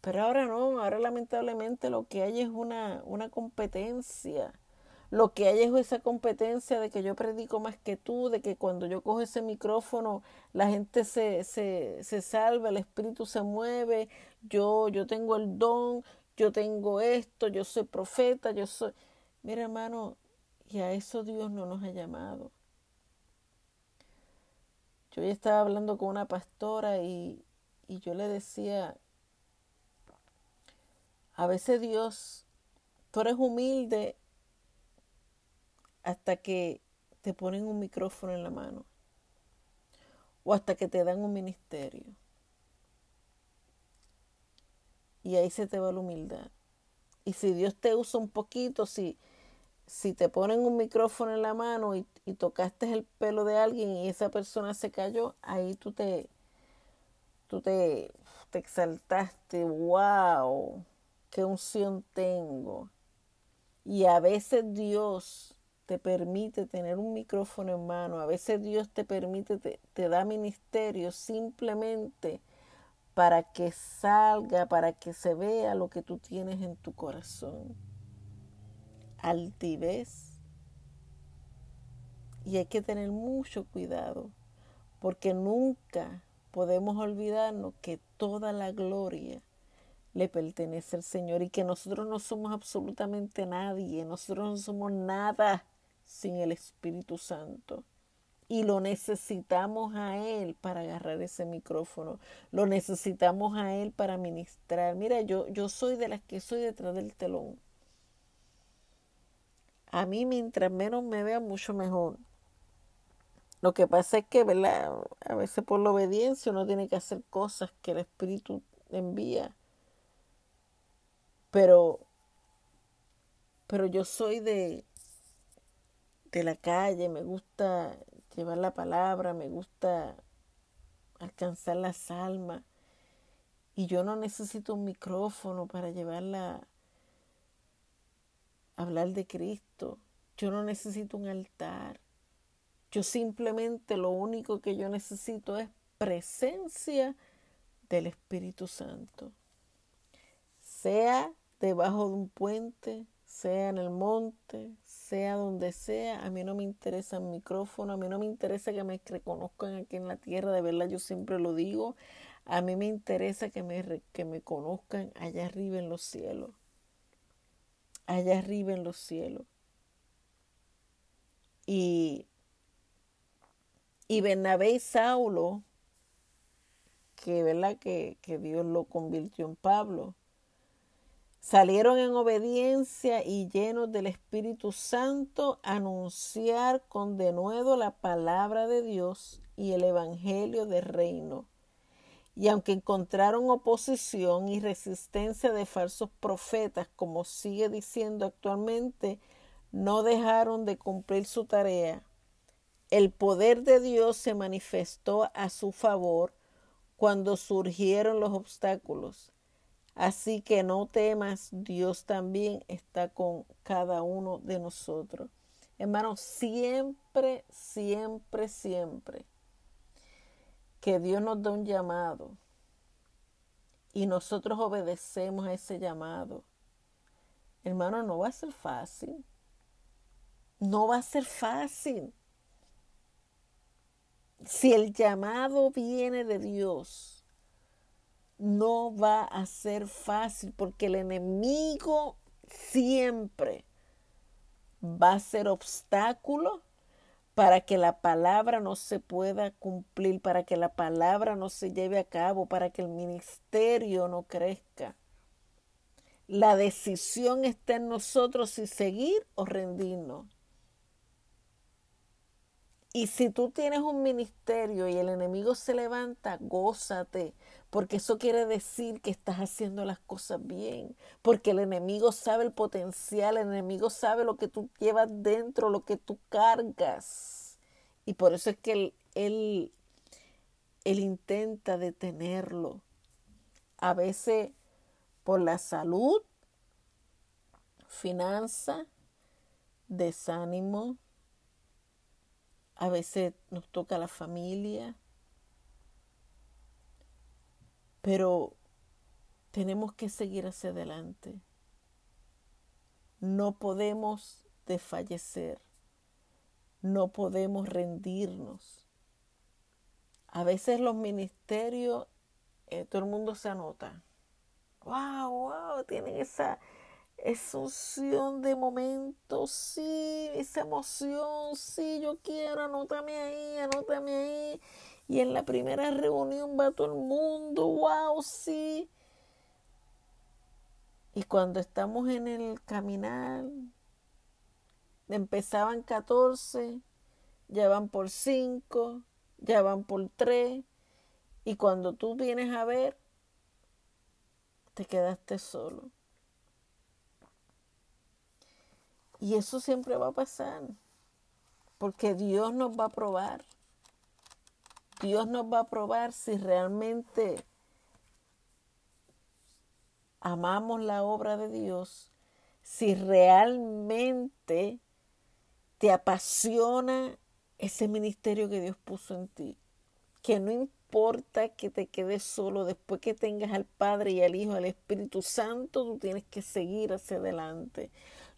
Pero ahora no, ahora lamentablemente lo que hay es una, una competencia. Lo que hay es esa competencia de que yo predico más que tú, de que cuando yo cojo ese micrófono la gente se, se, se salva, el espíritu se mueve, yo, yo tengo el don, yo tengo esto, yo soy profeta, yo soy... Mira hermano, y a eso Dios no nos ha llamado. Yo ya estaba hablando con una pastora y, y yo le decía, a veces Dios, tú eres humilde hasta que te ponen un micrófono en la mano o hasta que te dan un ministerio. Y ahí se te va la humildad. Y si Dios te usa un poquito, si, si te ponen un micrófono en la mano y, y tocaste el pelo de alguien y esa persona se cayó, ahí tú te, tú te, te exaltaste, wow, qué unción tengo. Y a veces Dios te permite tener un micrófono en mano, a veces Dios te permite, te, te da ministerio simplemente para que salga, para que se vea lo que tú tienes en tu corazón. Altivez. Y hay que tener mucho cuidado, porque nunca podemos olvidarnos que toda la gloria le pertenece al Señor y que nosotros no somos absolutamente nadie, nosotros no somos nada sin el Espíritu Santo. Y lo necesitamos a Él para agarrar ese micrófono. Lo necesitamos a Él para ministrar. Mira, yo, yo soy de las que soy detrás del telón. A mí mientras menos me vea, mucho mejor. Lo que pasa es que, ¿verdad? A veces por la obediencia uno tiene que hacer cosas que el Espíritu envía. Pero, pero yo soy de, de la calle, me gusta llevar la palabra, me gusta alcanzar las almas. Y yo no necesito un micrófono para llevarla a hablar de Cristo. Yo no necesito un altar. Yo simplemente lo único que yo necesito es presencia del Espíritu Santo. Sea debajo de un puente, sea en el monte, sea donde sea, a mí no me interesa el micrófono, a mí no me interesa que me reconozcan aquí en la tierra, de verdad yo siempre lo digo, a mí me interesa que me, que me conozcan allá arriba en los cielos, allá arriba en los cielos. Y y Bernabé y Saulo, que, ¿verdad? Que, que Dios lo convirtió en Pablo, salieron en obediencia y llenos del Espíritu Santo a anunciar con denuedo la palabra de Dios y el Evangelio del reino. Y aunque encontraron oposición y resistencia de falsos profetas, como sigue diciendo actualmente, no dejaron de cumplir su tarea el poder de Dios se manifestó a su favor cuando surgieron los obstáculos. Así que no temas, Dios también está con cada uno de nosotros. Hermanos, siempre, siempre, siempre que Dios nos da un llamado y nosotros obedecemos a ese llamado, hermano, no va a ser fácil. No va a ser fácil si el llamado viene de Dios, no va a ser fácil porque el enemigo siempre va a ser obstáculo para que la palabra no se pueda cumplir, para que la palabra no se lleve a cabo, para que el ministerio no crezca. La decisión está en nosotros si seguir o rendirnos. Y si tú tienes un ministerio y el enemigo se levanta, gózate, porque eso quiere decir que estás haciendo las cosas bien, porque el enemigo sabe el potencial, el enemigo sabe lo que tú llevas dentro, lo que tú cargas. Y por eso es que él, él, él intenta detenerlo. A veces por la salud, finanza, desánimo, a veces nos toca la familia, pero tenemos que seguir hacia adelante. No podemos desfallecer, no podemos rendirnos. A veces los ministerios, eh, todo el mundo se anota. ¡Wow, wow! Tienen esa, esa unción de momento, sí, esa emoción, sí, yo quiero, anótame ahí, anótame ahí. Y en la primera reunión va todo el mundo, wow, sí. Y cuando estamos en el caminar, empezaban 14, ya van por 5, ya van por 3, y cuando tú vienes a ver, te quedaste solo. Y eso siempre va a pasar, porque Dios nos va a probar. Dios nos va a probar si realmente amamos la obra de Dios, si realmente te apasiona ese ministerio que Dios puso en ti, que no importa que te quedes solo, después que tengas al Padre y al Hijo, al Espíritu Santo, tú tienes que seguir hacia adelante.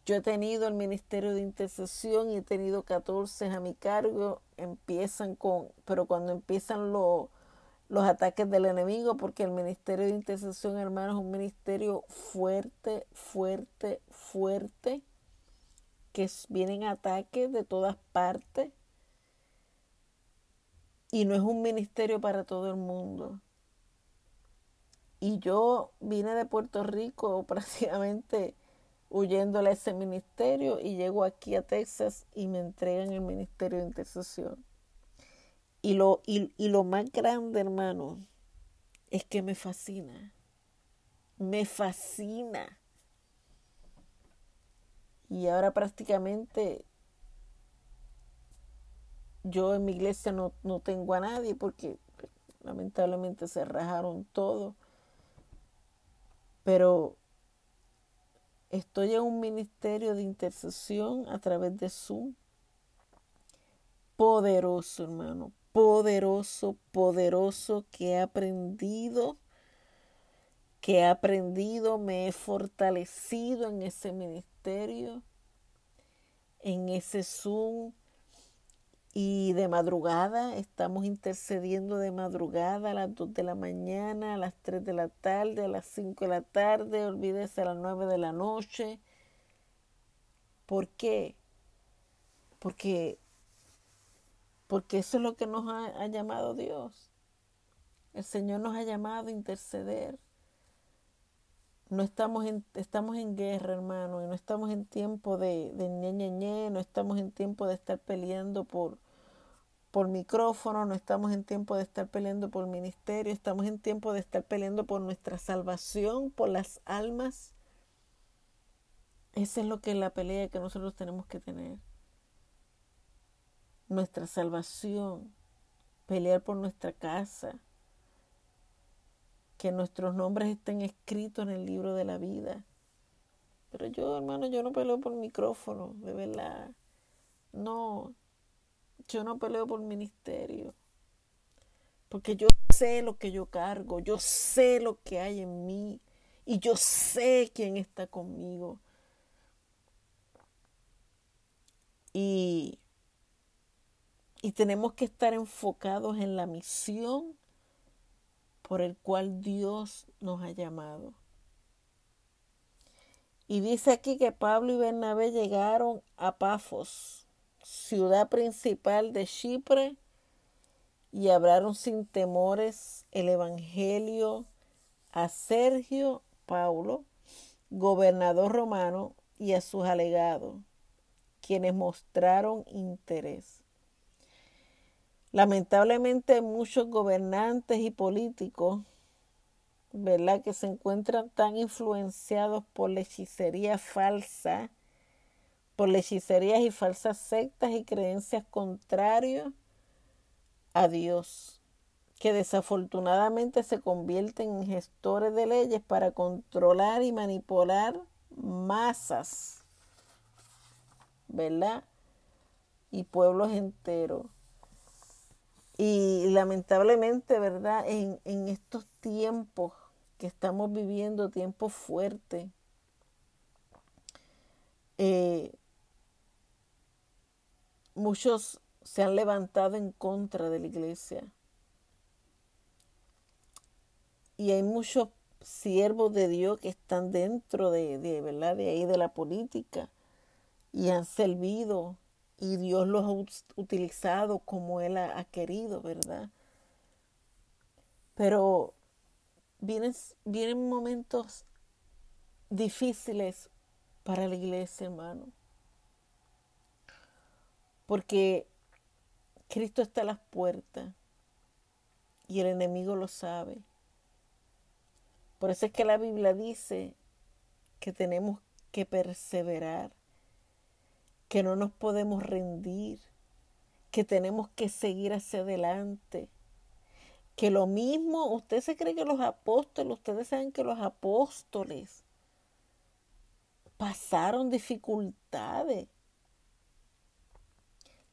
Yo he tenido el ministerio de intercesión y he tenido 14 a mi cargo. Empiezan con, pero cuando empiezan los, los ataques del enemigo, porque el ministerio de intercesión, hermano, es un ministerio fuerte, fuerte, fuerte, que vienen ataques de todas partes. Y no es un ministerio para todo el mundo. Y yo vine de Puerto Rico prácticamente huyéndole a ese ministerio y llego aquí a Texas y me entregan el ministerio de intercesión. Y lo, y, y lo más grande, hermano, es que me fascina. Me fascina. Y ahora prácticamente yo en mi iglesia no, no tengo a nadie porque lamentablemente se rajaron todo. Pero Estoy en un ministerio de intercesión a través de Zoom. Poderoso, hermano. Poderoso, poderoso que he aprendido, que he aprendido, me he fortalecido en ese ministerio, en ese Zoom y de madrugada, estamos intercediendo de madrugada a las 2 de la mañana, a las 3 de la tarde, a las 5 de la tarde, olvídese a las 9 de la noche. ¿Por qué? Porque, porque eso es lo que nos ha, llamado Dios. El Señor nos ha llamado a interceder. No estamos en, estamos en guerra, hermano, y no estamos en tiempo de, de ñe, no estamos en tiempo de estar peleando por, por micrófono, no estamos en tiempo de estar peleando por ministerio, estamos en tiempo de estar peleando por nuestra salvación, por las almas. Esa es lo que es la pelea que nosotros tenemos que tener. Nuestra salvación, pelear por nuestra casa, que nuestros nombres estén escritos en el libro de la vida. Pero yo, hermano, yo no peleo por micrófono, de verdad. No, yo no peleo por ministerio. Porque yo sé lo que yo cargo, yo sé lo que hay en mí y yo sé quién está conmigo. Y, y tenemos que estar enfocados en la misión por el cual Dios nos ha llamado. Y dice aquí que Pablo y Bernabé llegaron a Pafos ciudad principal de Chipre, y hablaron sin temores el Evangelio a Sergio Paulo, gobernador romano, y a sus alegados, quienes mostraron interés. Lamentablemente muchos gobernantes y políticos, ¿verdad?, que se encuentran tan influenciados por la hechicería falsa, por hechicerías y falsas sectas y creencias contrarias a Dios, que desafortunadamente se convierten en gestores de leyes para controlar y manipular masas, ¿verdad? Y pueblos enteros. Y lamentablemente, ¿verdad? En, en estos tiempos que estamos viviendo, tiempos fuertes, eh, muchos se han levantado en contra de la iglesia. Y hay muchos siervos de Dios que están dentro de, de, ¿verdad? de ahí de la política y han servido y Dios los ha utilizado como Él ha, querido, ¿verdad? Pero vienen, vienen momentos difíciles para la iglesia, hermano Porque Cristo está a las puertas y el enemigo lo sabe. Por eso es que la Biblia dice que tenemos que perseverar, que no nos podemos rendir, que tenemos que seguir hacia adelante. Que lo mismo, usted se cree que los apóstoles, ustedes saben que los apóstoles pasaron dificultades.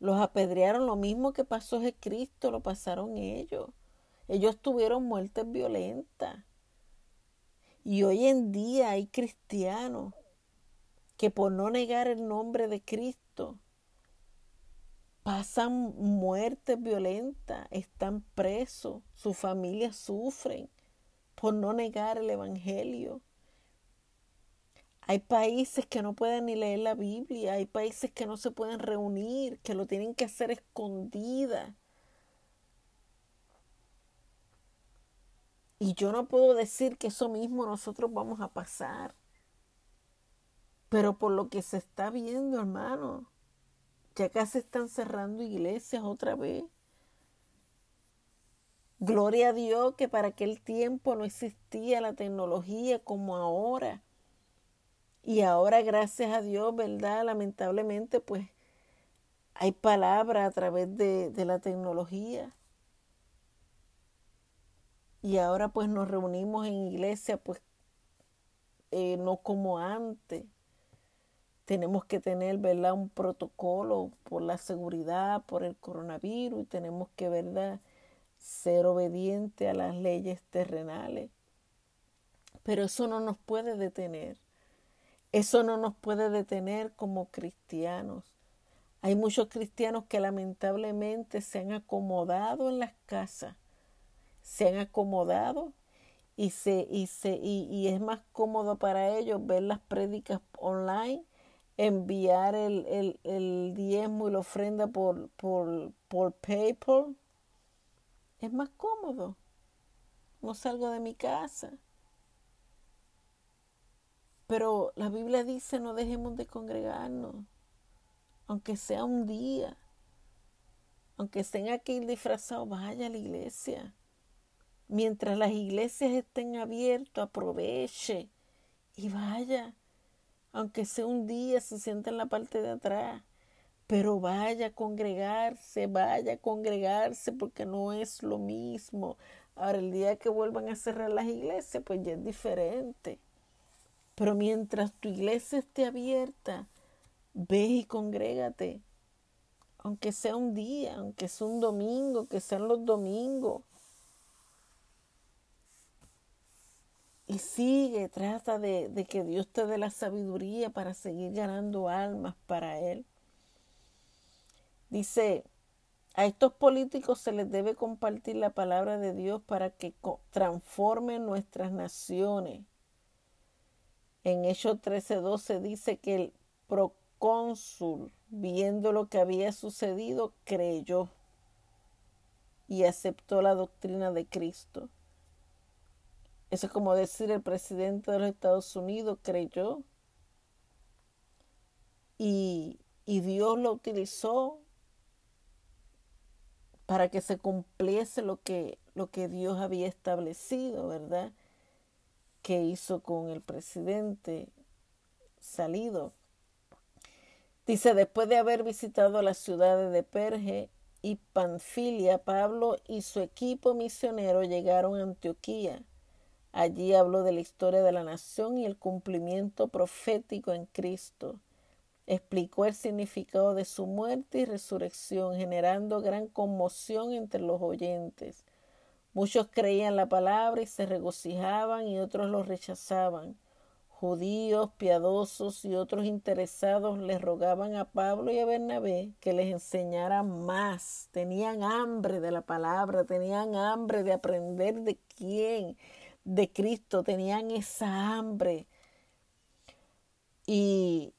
Los apedrearon lo mismo que pasó Cristo, lo pasaron ellos. Ellos tuvieron muertes violentas. Y hoy en día hay cristianos que por no negar el nombre de Cristo pasan muertes violentas, están presos, sus familias sufren por no negar el Evangelio. Hay países que no pueden ni leer la Biblia, hay países que no se pueden reunir, que lo tienen que hacer escondida. Y yo no puedo decir que eso mismo nosotros vamos a pasar. Pero por lo que se está viendo, hermano, ya se están cerrando iglesias otra vez. Gloria a Dios que para aquel tiempo no existía la tecnología como ahora. Y ahora, gracias a Dios, ¿verdad? Lamentablemente, pues hay palabra a través de, de la tecnología. Y ahora pues nos reunimos en iglesia pues eh, no como antes. Tenemos que tener, ¿verdad? Un protocolo por la seguridad, por el coronavirus y tenemos que, ¿verdad? Ser obediente a las leyes terrenales. Pero eso no nos puede detener. Eso no nos puede detener como cristianos. Hay muchos cristianos que lamentablemente se han acomodado en las casas se han acomodado y, se, y, se, y, es más cómodo para ellos ver las prédicas online, enviar el, el, el diezmo y la ofrenda por, por, por PayPal. Es más cómodo. No salgo de mi casa. Pero la Biblia dice no dejemos de congregarnos, aunque sea un día, aunque tenga que ir disfrazado, vaya a la iglesia. Mientras las iglesias estén abiertas, aproveche y vaya. Aunque sea un día, se sienta en la parte de atrás. Pero vaya a congregarse, vaya a congregarse porque no es lo mismo. Ahora, el día que vuelvan a cerrar las iglesias, pues ya es diferente. Pero mientras tu iglesia esté abierta, ve y congrégate. Aunque sea un día, aunque sea un domingo, que sean los domingos. Y sigue, trata de, de, que Dios te dé la sabiduría para seguir ganando almas para Él. Dice, a estos políticos se les debe compartir la palabra de Dios para que transformen nuestras naciones. En Hechos 13:12 dice que el procónsul, viendo lo que había sucedido, creyó y aceptó la doctrina de Cristo. Eso es como decir el presidente de los Estados Unidos creyó y, y Dios lo utilizó para que se cumpliese lo que, lo que Dios había establecido, ¿verdad? Que hizo con el presidente salido. Dice, después de haber visitado las ciudades de Perge y Panfilia, Pablo y su equipo misionero llegaron a Antioquía. Allí habló de la historia de la nación y el cumplimiento profético en Cristo. Explicó el significado de su muerte y resurrección, generando gran conmoción entre los oyentes. Muchos creían la palabra y se regocijaban y otros lo rechazaban. Judíos, piadosos y otros interesados les rogaban a Pablo y a Bernabé que les enseñaran más. Tenían hambre de la palabra, tenían hambre de aprender de quién, de Cristo, tenían esa hambre. Y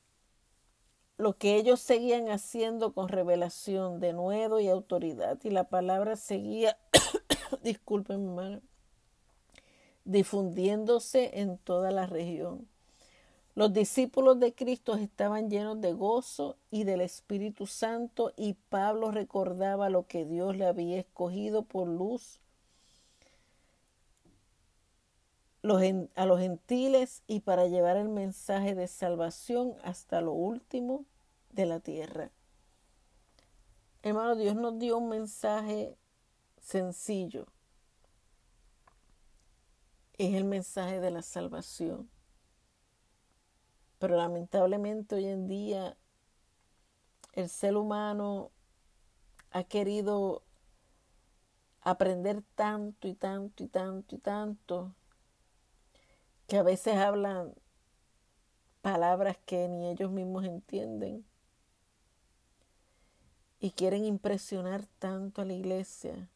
lo que ellos seguían haciendo con revelación de nuevo y autoridad. Y la palabra seguía, disculpen mi difundiéndose en toda la región. Los discípulos de Cristo estaban llenos de gozo y del Espíritu Santo y Pablo recordaba lo que Dios le había escogido por luz a los gentiles y para llevar el mensaje de salvación hasta lo último de la tierra. Hermano, Dios nos dio un mensaje sencillo. Es el mensaje de la salvación. Pero lamentablemente hoy en día el ser humano ha querido aprender tanto y tanto y tanto y tanto que a veces hablan palabras que ni ellos mismos entienden y quieren impresionar tanto a la iglesia,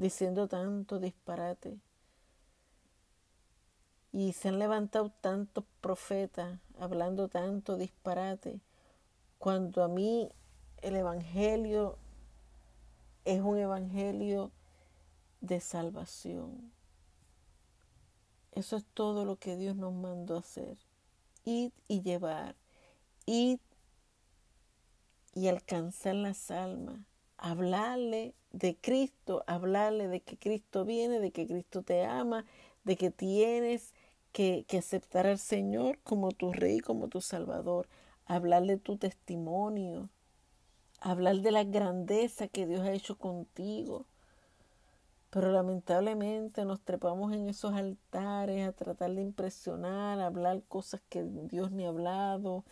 diciendo tanto disparate. Y se han levantado tantos profetas hablando tanto disparate, cuando a mí el Evangelio es un Evangelio de salvación. Eso es todo lo que Dios nos mandó hacer. Ir y llevar. Ir y alcanzar las almas. Hablarle de Cristo, hablarle de que Cristo viene, de que Cristo te ama, de que tienes que, que aceptar al Señor como tu Rey, como tu Salvador. Hablarle tu testimonio. Hablar de la grandeza que Dios ha hecho contigo pero lamentablemente nos trepamos en esos altares a tratar de impresionar, a hablar cosas que Dios ni ha hablado,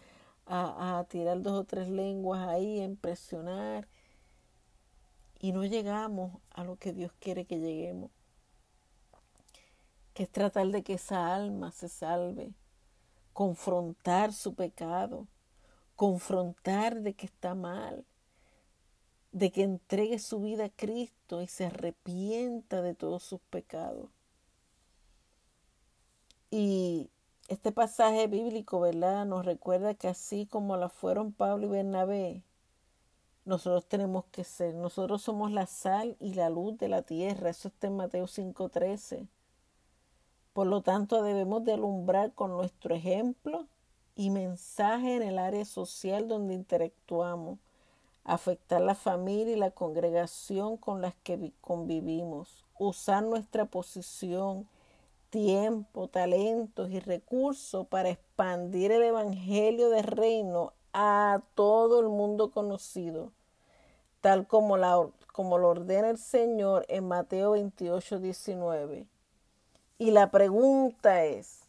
a, a tirar dos o tres lenguas ahí, a impresionar. Y no llegamos a lo que Dios quiere que lleguemos, que es tratar de que esa alma se salve, confrontar su pecado, confrontar de que está mal, de que entregue su vida a Cristo y se arrepienta de todos sus pecados. Y este pasaje bíblico, ¿verdad? Nos recuerda que así como la fueron Pablo y Bernabé, nosotros tenemos que ser. Nosotros somos la sal y la luz de la tierra. Eso está en Mateo 5:13. Por lo tanto, debemos de alumbrar con nuestro ejemplo y mensaje en el área social donde interactuamos afectar la familia y la congregación con las que convivimos, usar nuestra posición, tiempo, talentos y recursos para expandir el Evangelio del Reino a todo el mundo conocido, tal como, la, como lo ordena el Señor en Mateo 28, 19. Y la pregunta es,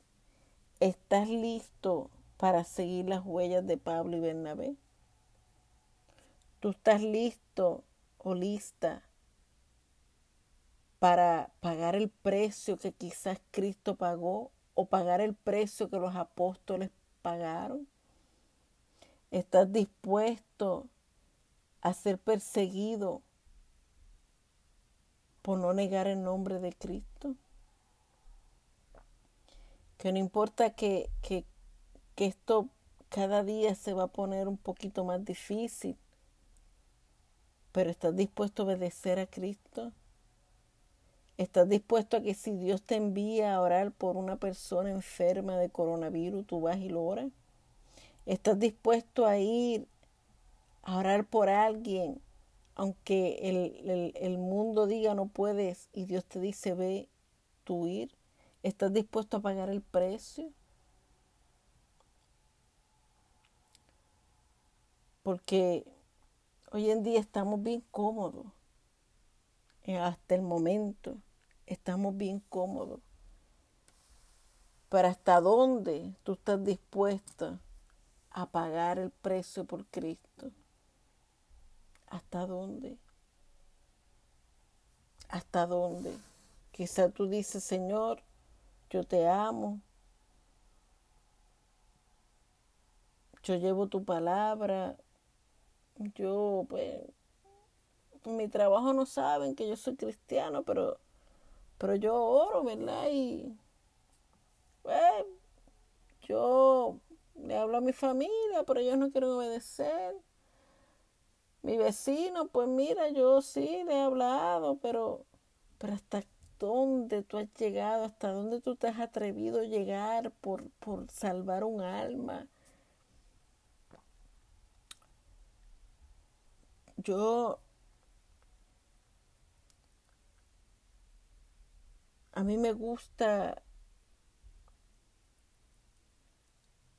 ¿estás listo para seguir las huellas de Pablo y Bernabé? tú estás listo o lista para pagar el precio que quizás Cristo pagó o pagar el precio que los apóstoles pagaron? ¿Estás dispuesto a ser perseguido por no negar el nombre de Cristo? Que no importa que, que, que esto cada día se va a poner un poquito más difícil pero ¿estás dispuesto a obedecer a Cristo? ¿Estás dispuesto a que si Dios te envía a orar por una persona enferma de coronavirus, tú vas y lo oras? ¿Estás dispuesto a ir a orar por alguien, aunque el, el mundo diga no puedes y Dios te dice ve tú ir? ¿Estás dispuesto a pagar el precio? Porque Hoy en día estamos bien cómodos. Eh, hasta el momento estamos bien cómodos. Pero hasta dónde tú estás dispuesta a pagar el precio por Cristo? ¿Hasta dónde? ¿Hasta dónde? Quizá tú dices, Señor, yo te amo. Yo llevo tu palabra, yo, pues, mi trabajo no saben que yo soy cristiano, pero, pero yo oro, ¿verdad? Y, pues, yo le hablo a mi familia, pero ellos no quieren obedecer. Mi vecino, pues mira, yo sí le he hablado, pero, pero hasta dónde tú has llegado, hasta dónde tú te has atrevido a llegar por, por salvar un alma. Yo a mí me gusta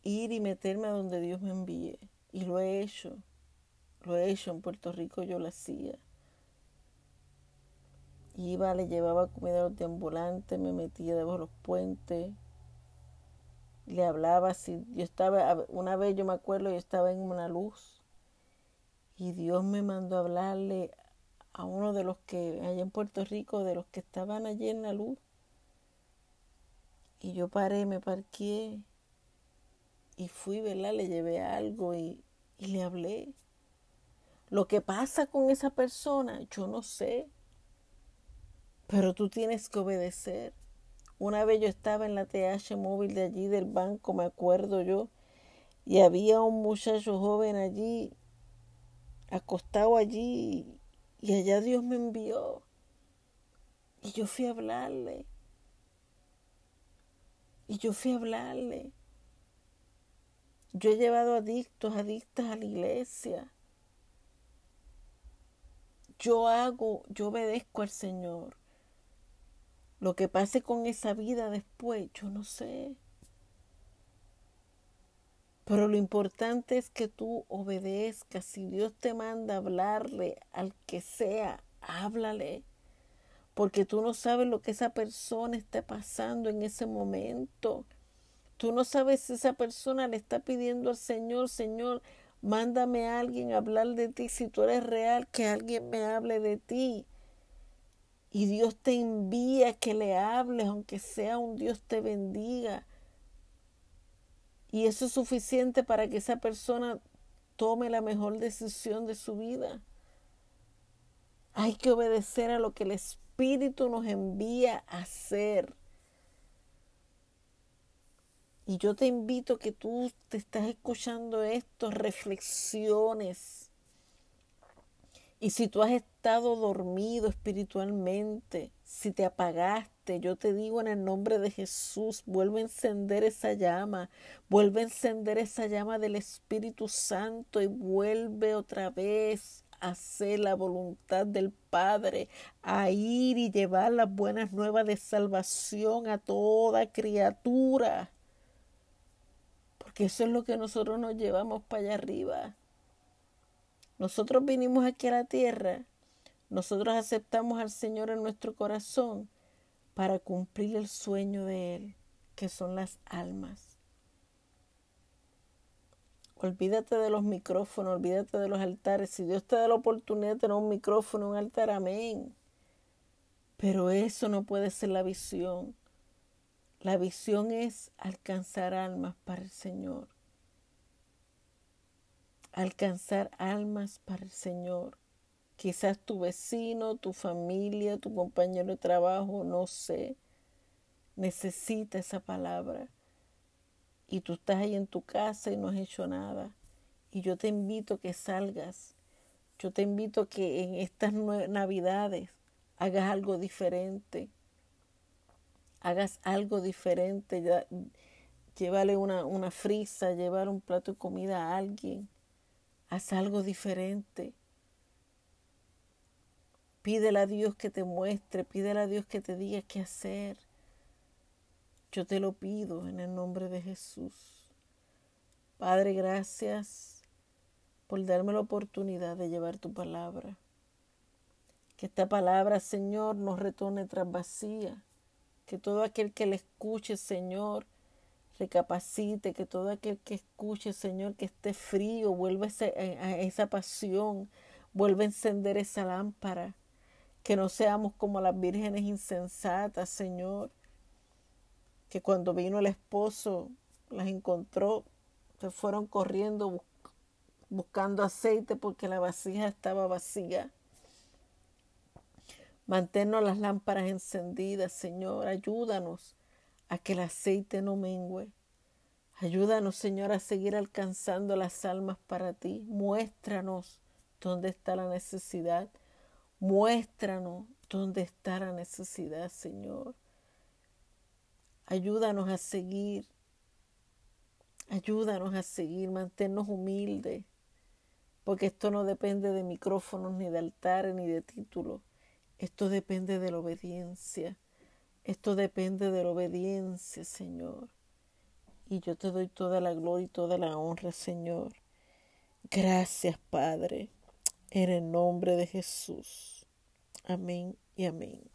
ir y meterme a donde Dios me envíe. Y lo he hecho. Lo he hecho. En Puerto Rico yo lo hacía. Iba, le llevaba comida a los deambulantes, me metía debajo de los puentes. Le hablaba si yo estaba, una vez yo me acuerdo, yo estaba en una luz. Y Dios me mandó a hablarle a uno de los que, allá en Puerto Rico, de los que estaban allí en la luz. Y yo paré, me parqué y fui, ¿verdad? Le llevé algo y le hablé. Lo que pasa con esa persona, yo no sé. Pero tú tienes que obedecer. Una vez yo estaba en la TH móvil de allí del banco, me acuerdo yo, y había un muchacho joven allí, acostado allí, y allá Dios me envió. Y yo fui a hablarle. Y yo fui a hablarle. Yo he llevado adictos, adictas a la iglesia. Yo hago, yo obedezco al Señor. Lo que pase con esa vida después, yo no sé. Pero lo importante es que tú obedezcas. Si Dios te manda hablarle al que sea, háblale. Porque tú no sabes lo que esa persona está pasando en ese momento. Tú no sabes si esa persona le está pidiendo al Señor, Señor, mándame a alguien a hablar de ti. Si tú eres real, que alguien me hable de ti. Y Dios te envía que le hables, aunque sea un Dios te bendiga. Y eso es suficiente para que esa persona tome la mejor decisión de su vida. Hay que obedecer a lo que el Espíritu nos envía a hacer. Y yo te invito que tú te estás escuchando esto, reflexiones. Y si tú has estado dormido espiritualmente, si te apagaste, yo te digo en el nombre de Jesús, vuelve a encender esa llama, vuelve a encender esa llama del Espíritu Santo y vuelve otra vez a hacer la voluntad del Padre, a ir y llevar las buenas nuevas de salvación a toda criatura. Porque eso es lo que nosotros nos llevamos para allá arriba. Nosotros vinimos aquí a la tierra, nosotros aceptamos al Señor en nuestro corazón para cumplir el sueño de Él, que son las almas. Olvídate de los micrófonos, olvídate de los altares. Si Dios te da la oportunidad de tener un micrófono, un altar, amén. Pero eso no puede ser la visión. La visión es alcanzar almas para el Señor. Alcanzar almas para el Señor. Quizás tu vecino, tu familia, tu compañero de trabajo, no sé, necesita esa palabra. Y tú estás ahí en tu casa y no has hecho nada. Y yo te invito a que salgas. Yo te invito a que en estas navidades hagas algo diferente hagas algo diferente, ya, llévale una, una frisa, llevar un plato de comida a alguien, haz algo diferente. Pídele a Dios que te muestre, pídele a Dios que te diga qué hacer. Yo te lo pido en el nombre de Jesús. Padre, gracias por darme la oportunidad de llevar tu palabra. Que esta palabra, Señor, nos retorne tras vacía que todo aquel que le escuche, Señor, recapacite, que todo aquel que escuche, Señor, que esté frío, vuelva a esa pasión, vuelva a encender esa lámpara, que no seamos como las vírgenes insensatas, Señor, que cuando vino el esposo las encontró, se fueron corriendo buscando aceite porque la vasija estaba vacía. Manténnos las lámparas encendidas, Señor. Ayúdanos a que el aceite no mengue. Ayúdanos, Señor, a seguir alcanzando las almas para ti. Muéstranos dónde está la necesidad. Muéstranos ¿Dónde está la necesidad, Señor? Ayúdanos a seguir. Ayúdanos a seguir, mantenernos humildes. Porque esto no depende de micrófonos, ni de altares, ni de títulos. Esto depende de la obediencia. Esto depende de la obediencia, Señor. Y yo te doy toda la gloria y toda la honra, Señor. Gracias, Padre, en el nombre de Jesús. Amén y amén.